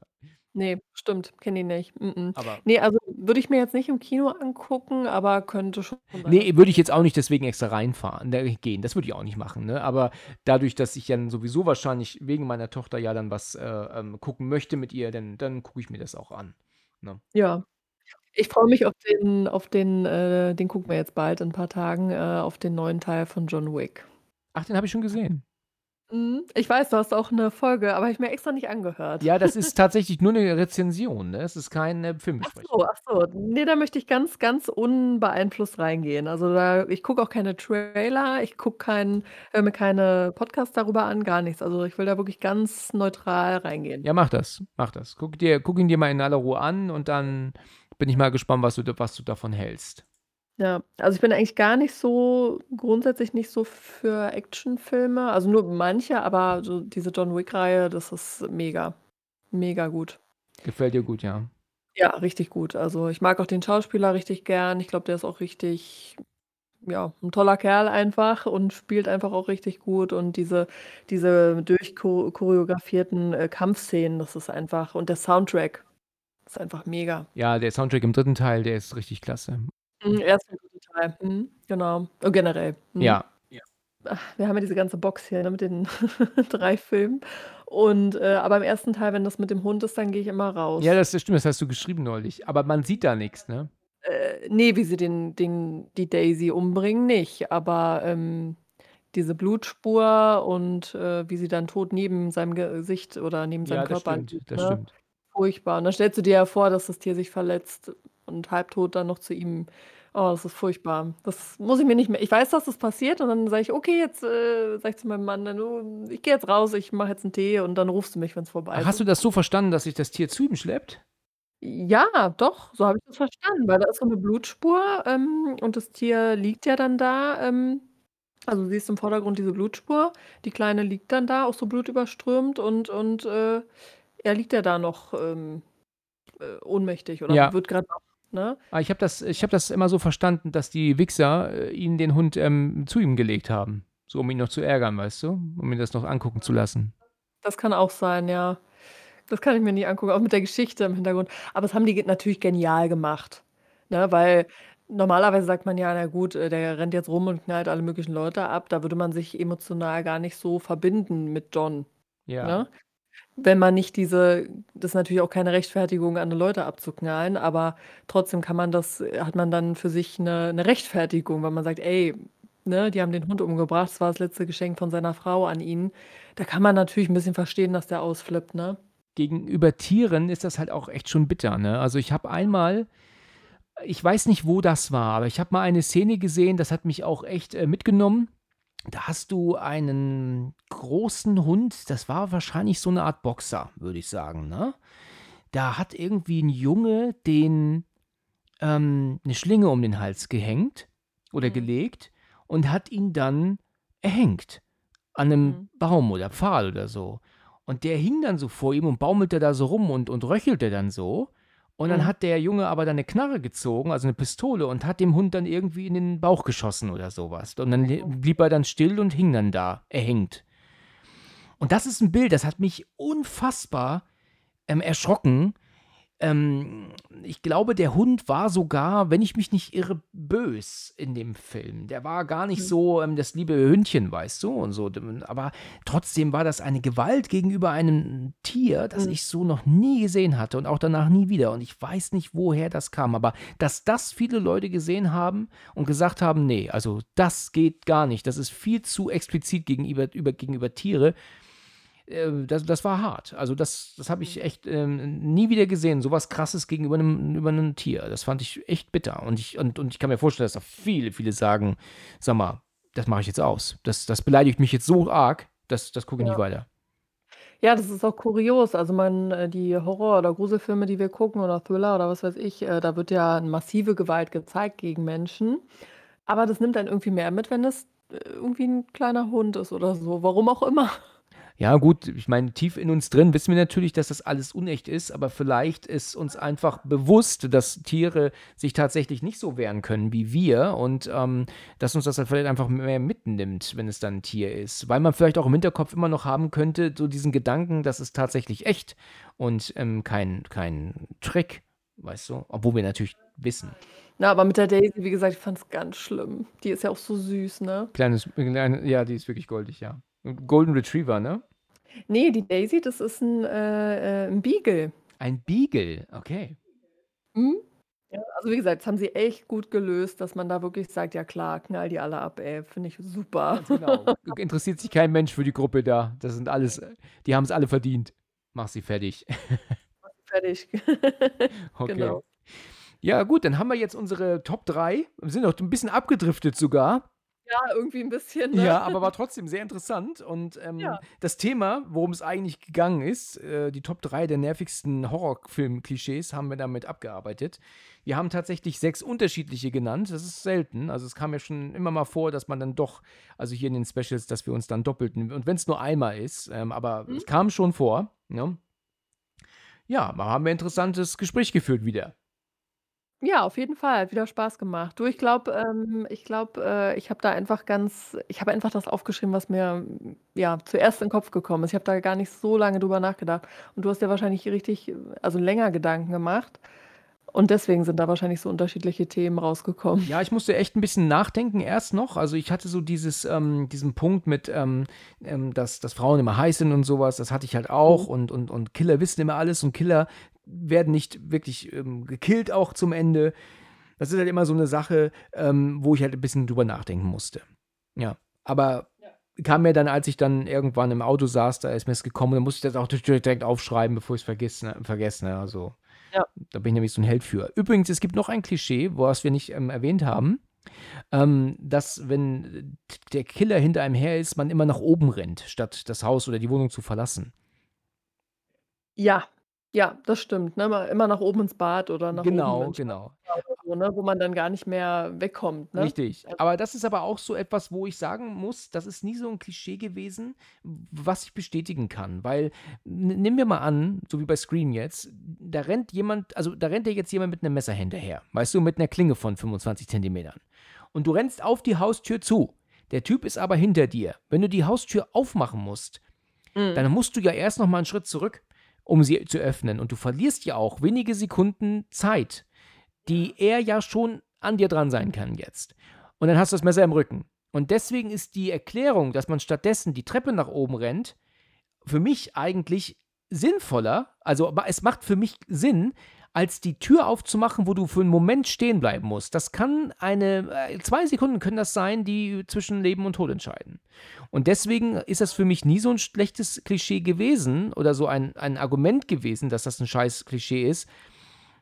Ne, stimmt, kenne die nicht. Mm-mm. Aber Ne, also, würde ich mir jetzt nicht im Kino angucken, aber könnte schon sein, Ne, würde ich jetzt auch nicht deswegen extra reinfahren ne, gehen. Das würde ich auch nicht machen, ne? Aber dadurch, dass ich dann sowieso wahrscheinlich wegen meiner Tochter ja dann was, äh, ähm, gucken möchte mit ihr, dann dann gucke ich mir das auch an, ne? Ja. Ich freue mich auf den auf den äh, den gucken wir jetzt bald in 'n paar Tagen, äh, auf den neuen Teil von John Wick. Ach, den habe ich schon gesehen. Mhm. Ich weiß, du hast auch 'ne Folge, aber habe ich mir extra nicht angehört. Ja, das ist tatsächlich nur 'ne Rezension, ne? Es ist keine Ach Filmbesprechung. so, ach so. Ne, da möchte ich ganz, ganz unbeeinflusst reingehen. Also, da ich gucke auch keine Trailer, ich gucke keinen höre mir keine Podcasts darüber an, gar nichts. Also, ich will da wirklich ganz neutral reingehen. Ja, mach das, mach das. Guck dir guck ihn dir mal in aller Ruhe an und dann bin ich mal gespannt, was du da was du davon hältst. Ja, also, ich bin eigentlich gar nicht so grundsätzlich nicht so für Actionfilme, also, nur manche, aber so diese John Wick-Reihe, das ist mega, mega gut. Gefällt dir gut, ja? Ja, richtig gut. Also, ich mag auch den Schauspieler richtig gern. Ich glaube, der ist auch richtig ja, 'n toller Kerl einfach und spielt einfach auch richtig gut und diese diese durchcho choreografierten, äh, Kampfszenen, das ist einfach und der Soundtrack ist einfach mega. Ja, der Soundtrack im 3. Teil, der ist richtig klasse. Mhm, 1. und 3. Teil. Mhm, genau. Äh, generell. Mhm. Ja, ja. Ach, wir haben ja diese ganze Box hier, ne, mit den 3 Filmen und, äh aber im 1. Teil, wenn das mit dem Hund ist, dann gehe ich immer raus. Ja, das das stimmt, das hast du geschrieben neulich. Aber man sieht da nix, ne? Äh, ne, wie sie den den die Daisy umbringen, nicht, aber, ähm, diese Blutspur und, äh, wie sie dann tot neben seinem Gesicht oder neben seinem Ja, das Körper stimmt, liegt, das ne? stimmt. Furchtbar. Und dann stellst du dir ja vor, dass das Tier sich verletzt und halbtot dann noch zu ihm Oh, das ist furchtbar. Das muss ich mir nicht mehr ich weiß, dass das passiert und dann sage ich: „Okay, jetzt“ äh, sage ich zu meinem Mann dann: „Du, ich gehe jetzt raus, ich mache jetzt 'n Tee und dann rufst du mich, wenn's vorbei Ach, ist.“ hast du das so verstanden, dass sich das Tier zu ihm schleppt? Ja, doch, so habe ich das verstanden, weil da ist so 'ne Blutspur, ähm, und das Tier liegt ja dann da, ähm also, du siehst im Vordergrund diese Blutspur. Die Kleine liegt dann da, auch so blutüberströmt und und, äh, er liegt ja da noch, ähm, äh, ohnmächtig oder Ja. wird wach, ne? Ah, ich habe das ich habe das immer so verstanden, dass die Wixxer, äh, ihn den Hund, ähm, zu ihm gelegt haben, so um ihn noch zu ärgern, weißt du, um ihn das noch angucken zu lassen. Das kann auch sein, ja. Das kann ich mir nie angucken, auch mit der Geschichte im Hintergrund. Aber das haben die natürlich genial gemacht, ne? Weil normalerweise sagt man ja: „Na gut, äh, der rennt jetzt rum und knallt alle möglichen Leute ab.“ Da würde man sich emotional gar nicht so verbinden mit John, Ja. ne? Wenn man nicht diese das ist natürlich auch keine Rechtfertigung, andere Leute abzuknallen, aber trotzdem kann man das hat man dann für sich 'ne 'ne Rechtfertigung, weil man sagt: „Ey, ne, die haben den Hund umgebracht. Das war das letzte Geschenk von seiner Frau an ihn.“ Da kann man natürlich 'n bisschen verstehen, dass der ausflippt, ne? Gegenüber Tieren ist das halt auch echt schon bitter, ne? Also, ich habe einmal ich weiß nicht, wo das war, aber ich habe mal eine Szene gesehen, das hat mich auch echt, äh, mitgenommen. Da hast du einen großen Hund, das war wahrscheinlich so 'ne Art Boxer, würde ich sagen, ne? Da hat irgendwie 'n Junge den ähm, 'ne Schlinge um den Hals gehängt oder Mhm. gelegt und hat ihn dann erhängt an 'nem Mhm. Baum oder Pfahl oder so. Und der hing dann so vor ihm und baumelte da so rum und und röchelte dann so. Und dann Mhm. hat der Junge aber dann 'ne Knarre gezogen, also 'ne Pistole und hat dem Hund dann irgendwie in den Bauch geschossen oder so was. Und dann le blieb er dann still und hing dann da, erhängt. Und das ist 'n Bild, das hat mich unfassbar, ähm, erschrocken. Ähm, ich glaube, der Hund war sogar, wenn ich mich nicht irre, bös in dem Film. Der war gar nicht Mhm. so, ähm, das liebe Hündchen, weißt du, und so. Aber trotzdem war das eine Gewalt gegenüber einem Tier, das Mhm. ich so noch nie gesehen hatte und auch danach nie wieder. Und ich weiß nicht, woher das kam, aber dass das viele Leute gesehen haben und gesagt haben: „Ne, also das geht gar nicht. Das ist viel zu explizit gegenüber über gegenüber Tiere.“ Äh, das das war hart. Also, das das habe ich echt, ähm, nie wieder gesehen, so was Krasses gegenüber 'nem über 'nem Tier. Das fand ich echt bitter. Und ich und und ich kann mir vorstellen, dass da viele, viele sagen: „Sag mal, das mache ich jetzt aus. Das das beleidigt mich jetzt so arg, das das gucke ich nicht Ja. weiter.“ Ja, das ist auch kurios. Also, man äh, die Horror oder Gruselfilme, die wir gucken oder Thriller oder was weiß ich, äh, da wird ja massive Gewalt gezeigt gegen Menschen. Aber das nimmt einen irgendwie mehr mit, wenn es, äh, irgendwie 'n kleiner Hund ist oder so, warum auch immer. Ja gut, ich meine, tief in uns drin wissen wir natürlich, dass das alles unecht ist, aber vielleicht ist uns einfach bewusst, dass Tiere sich tatsächlich nicht so wehren können wie wir und, ähm, dass uns das halt vielleicht einfach mehr mitnimmt, wenn es dann 'n Tier ist. Weil man vielleicht auch im Hinterkopf immer noch haben könnte, so diesen Gedanken, das ist tatsächlich echt und, ähm, kein kein Trick, weißt du? Obwohl wir natürlich wissen. Na, aber mit der Daisy, wie gesagt, ich fand's ganz schlimm. Die ist ja auch so süß, ne? Kleines kleine ja, die ist wirklich goldig, ja. Golden Retriever, ne? Ne, die Daisy, das ist 'n äh, äh, 'n Beagle. Ein Beagle, okay. Mhm. Ja, also, wie gesagt, das haben sie echt gut gelöst, dass man da wirklich sagt: „Ja klar, knall die alle ab, ey.“ Finde ich super. Ganz genau. Interessiert sich kein Mensch für die Gruppe da. Das sind alles die haben's alle verdient. Mach sie fertig. Mach sie fertig. Okay. Genau. Ja gut, dann haben wir jetzt unsere Top 3. Wir sind auch 'n bisschen abgedriftet sogar. Ja, irgendwie 'n bisschen, ne? Ja, aber war trotzdem sehr interessant und, ähm, Ja. das Thema, worum's eigentlich gegangen ist, äh, die Top 3 der nervigsten Horrorfilm-Klischees haben wir damit abgearbeitet. Wir haben tatsächlich 6 unterschiedliche genannt. Das ist selten. Also, es kam ja schon immer mal vor, dass man dann doch also, hier in den Specials, dass wir uns dann doppelten und wenn's nur einmal ist, ähm, aber Mhm. es kam schon vor, ne? Ja, da haben wir interessantes Gespräch geführt wieder. Ja, auf jeden Fall, hat wieder Spaß gemacht. Du, ich glaube ähm, ich glaube, äh, ich habe da einfach ganz ich habe einfach das aufgeschrieben, was mir, ja, zuerst in 'n Kopf gekommen ist. Ich habe da gar nicht so lange drüber nachgedacht. Und du hast dir wahrscheinlich richtig also, länger Gedanken gemacht. Und deswegen sind da wahrscheinlich so unterschiedliche Themen rausgekommen. Ja, ich musste echt 'n bisschen nachdenken erst noch. Also, ich hatte so dieses ähm, diesen Punkt mit, ähm, ähm, dass dass Frauen immer heiß sind und so was, das hatte ich halt auch Mhm. und und und Killer wissen immer alles und Killer werden nicht wirklich, ähm, gekillt auch zum Ende. Das ist halt immer so 'ne Sache, ähm, wo ich halt 'n bisschen drüber nachdenken musste. Ja, aber kam mir dann, als ich dann irgendwann im Auto saß, da ist mir's gekommen, dann musste ich das auch direkt aufschreiben, bevor ich's vergiss ne vergesse, ne? Also, Ja. Da bin ich nämlich so ein Held für. Übrigens, es gibt noch ein Klischee, was wir nicht ähm, erwähnt haben, ähm, dass wenn der Killer hinter einem her ist, man immer nach oben rennt, statt das Haus oder die Wohnung zu verlassen. Ja, ja, das stimmt, ne? Mal immer nach oben ins Bad oder nach oben Genau, ins genau. Schlafzimmer oder so, ne, wo man dann gar nicht mehr wegkommt, ne? Richtig. Also Aber das ist aber auch so etwas, wo ich sagen muss, das ist nie so ein Klischee gewesen, was ich bestätigen kann. Weil, n- nimm mir mal an, so wie bei Scream jetzt, da rennt jemand, also da rennt dir jetzt jemand mit einem Messer hinterher, weißt du, mit einer Klinge von 25 Zentimetern. Und du rennst auf die Haustür zu. Der Typ ist aber hinter dir. Wenn du die Haustür aufmachen musst, Mhm. dann musst du ja erst noch mal einen Schritt zurück, um sie zu öffnen. Und du verlierst ja auch wenige Sekunden Zeit, die er ja schon an dir dran sein kann jetzt. Und dann hast du das Messer im Rücken. Und deswegen ist die Erklärung, dass man stattdessen die Treppe nach oben rennt, für mich eigentlich sinnvoller. Also es macht für mich Sinn, als die Tür aufzumachen, wo du für einen Moment stehen bleiben musst. Das kann eine, äh, zwei Sekunden können das sein, die zwischen Leben und Tod entscheiden. Und deswegen ist das für mich nie so ein schlechtes Klischee gewesen oder so ein, ein Argument gewesen, dass das ein scheiß Klischee ist,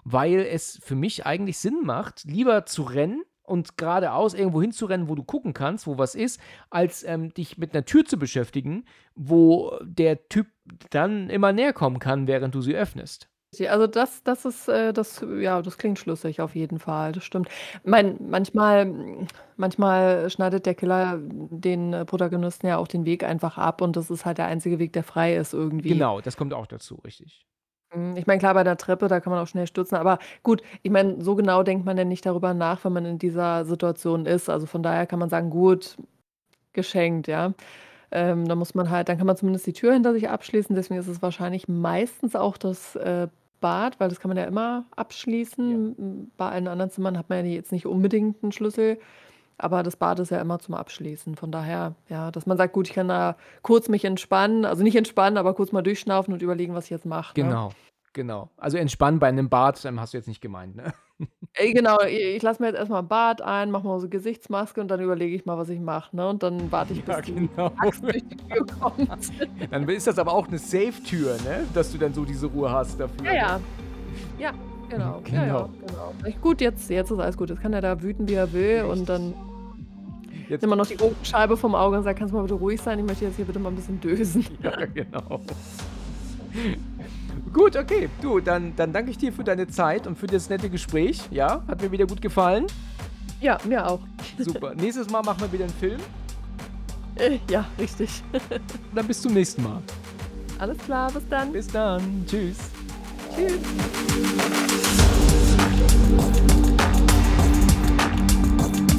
weil es für mich eigentlich Sinn macht, lieber zu rennen und geradeaus irgendwo hinzurennen, wo du gucken kannst, wo was ist, als ähm, dich mit einer Tür zu beschäftigen, wo der Typ dann immer näher kommen kann, während du sie öffnest. Also das das ist, äh, das ja, das klingt schlüssig auf jeden Fall, das stimmt. Mein manchmal manchmal schneidet der Killer den, äh, Protagonisten ja auch den Weg einfach ab und das ist halt der einzige Weg, der frei ist irgendwie. Genau, das kommt auch dazu, richtig. Hm, ich meine, klar, bei der Treppe, da kann man auch schnell stürzen, aber gut, ich meine, so genau denkt man ja nicht darüber nach, wenn man in dieser Situation ist. Also, von daher kann man sagen: „Gut, geschenkt“, ja. Ähm, da muss man halt dann kann man zumindest die Tür hinter sich abschließen, deswegen ist es wahrscheinlich meistens auch das, äh, Bad, weil das kann man ja immer abschließen. Hm, bei allen anderen Zimmern hat man ja jetzt nicht unbedingt 'n Schlüssel, aber das Bad ist ja immer zum Abschließen. Von daher, ja, dass man sagt: „Gut, ich kann da kurz mich entspannen“, also nicht entspannen, aber kurz mal durchschnaufen und überlegen, was ich jetzt mache, ne? Genau, genau. Also entspannen bei einem Bad, ähm, hast du jetzt nicht gemeint, ne? Ey, genau, i ich lasse mir jetzt erst mal 'n Bad ein, mache mal so Gesichtsmaske und dann überlege ich mal, was ich mache, ne? Und dann warte ich, bis Ja, die genau. Axt durch die Tür kommt. Dann ist das aber auch eine Safe-Tür, ne? Dass du dann so diese Ruhe hast dafür. Ja, ja. Ja, genau. Ja, ja, Genau. genau. Ich gut, jetzt jetzt ist alles gut. Jetzt kann er da wüten, wie er will und dann Jetzt nimmt man noch die Augenscheibe vom Auge und sagt: „Kannst du mal bitte ruhig sein? Ich möchte jetzt hier bitte mal 'n bisschen dösen.“ Ja, genau. Gut, okay. Du, dann dann danke ich dir für deine Zeit und für das nette Gespräch. Ja, hat mir wieder gut gefallen. Ja, mir auch. Super. Nächstes Mal machen wir wieder einen Film. Äh, ja, richtig. Dann bis zum nächsten Mal. Alles klar, bis dann. Bis dann. Tschüss. Tschüss.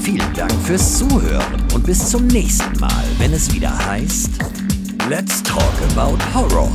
Vielen Dank fürs Zuhören und bis zum nächsten Mal, wenn es wieder heißt Let's Talk About Horror.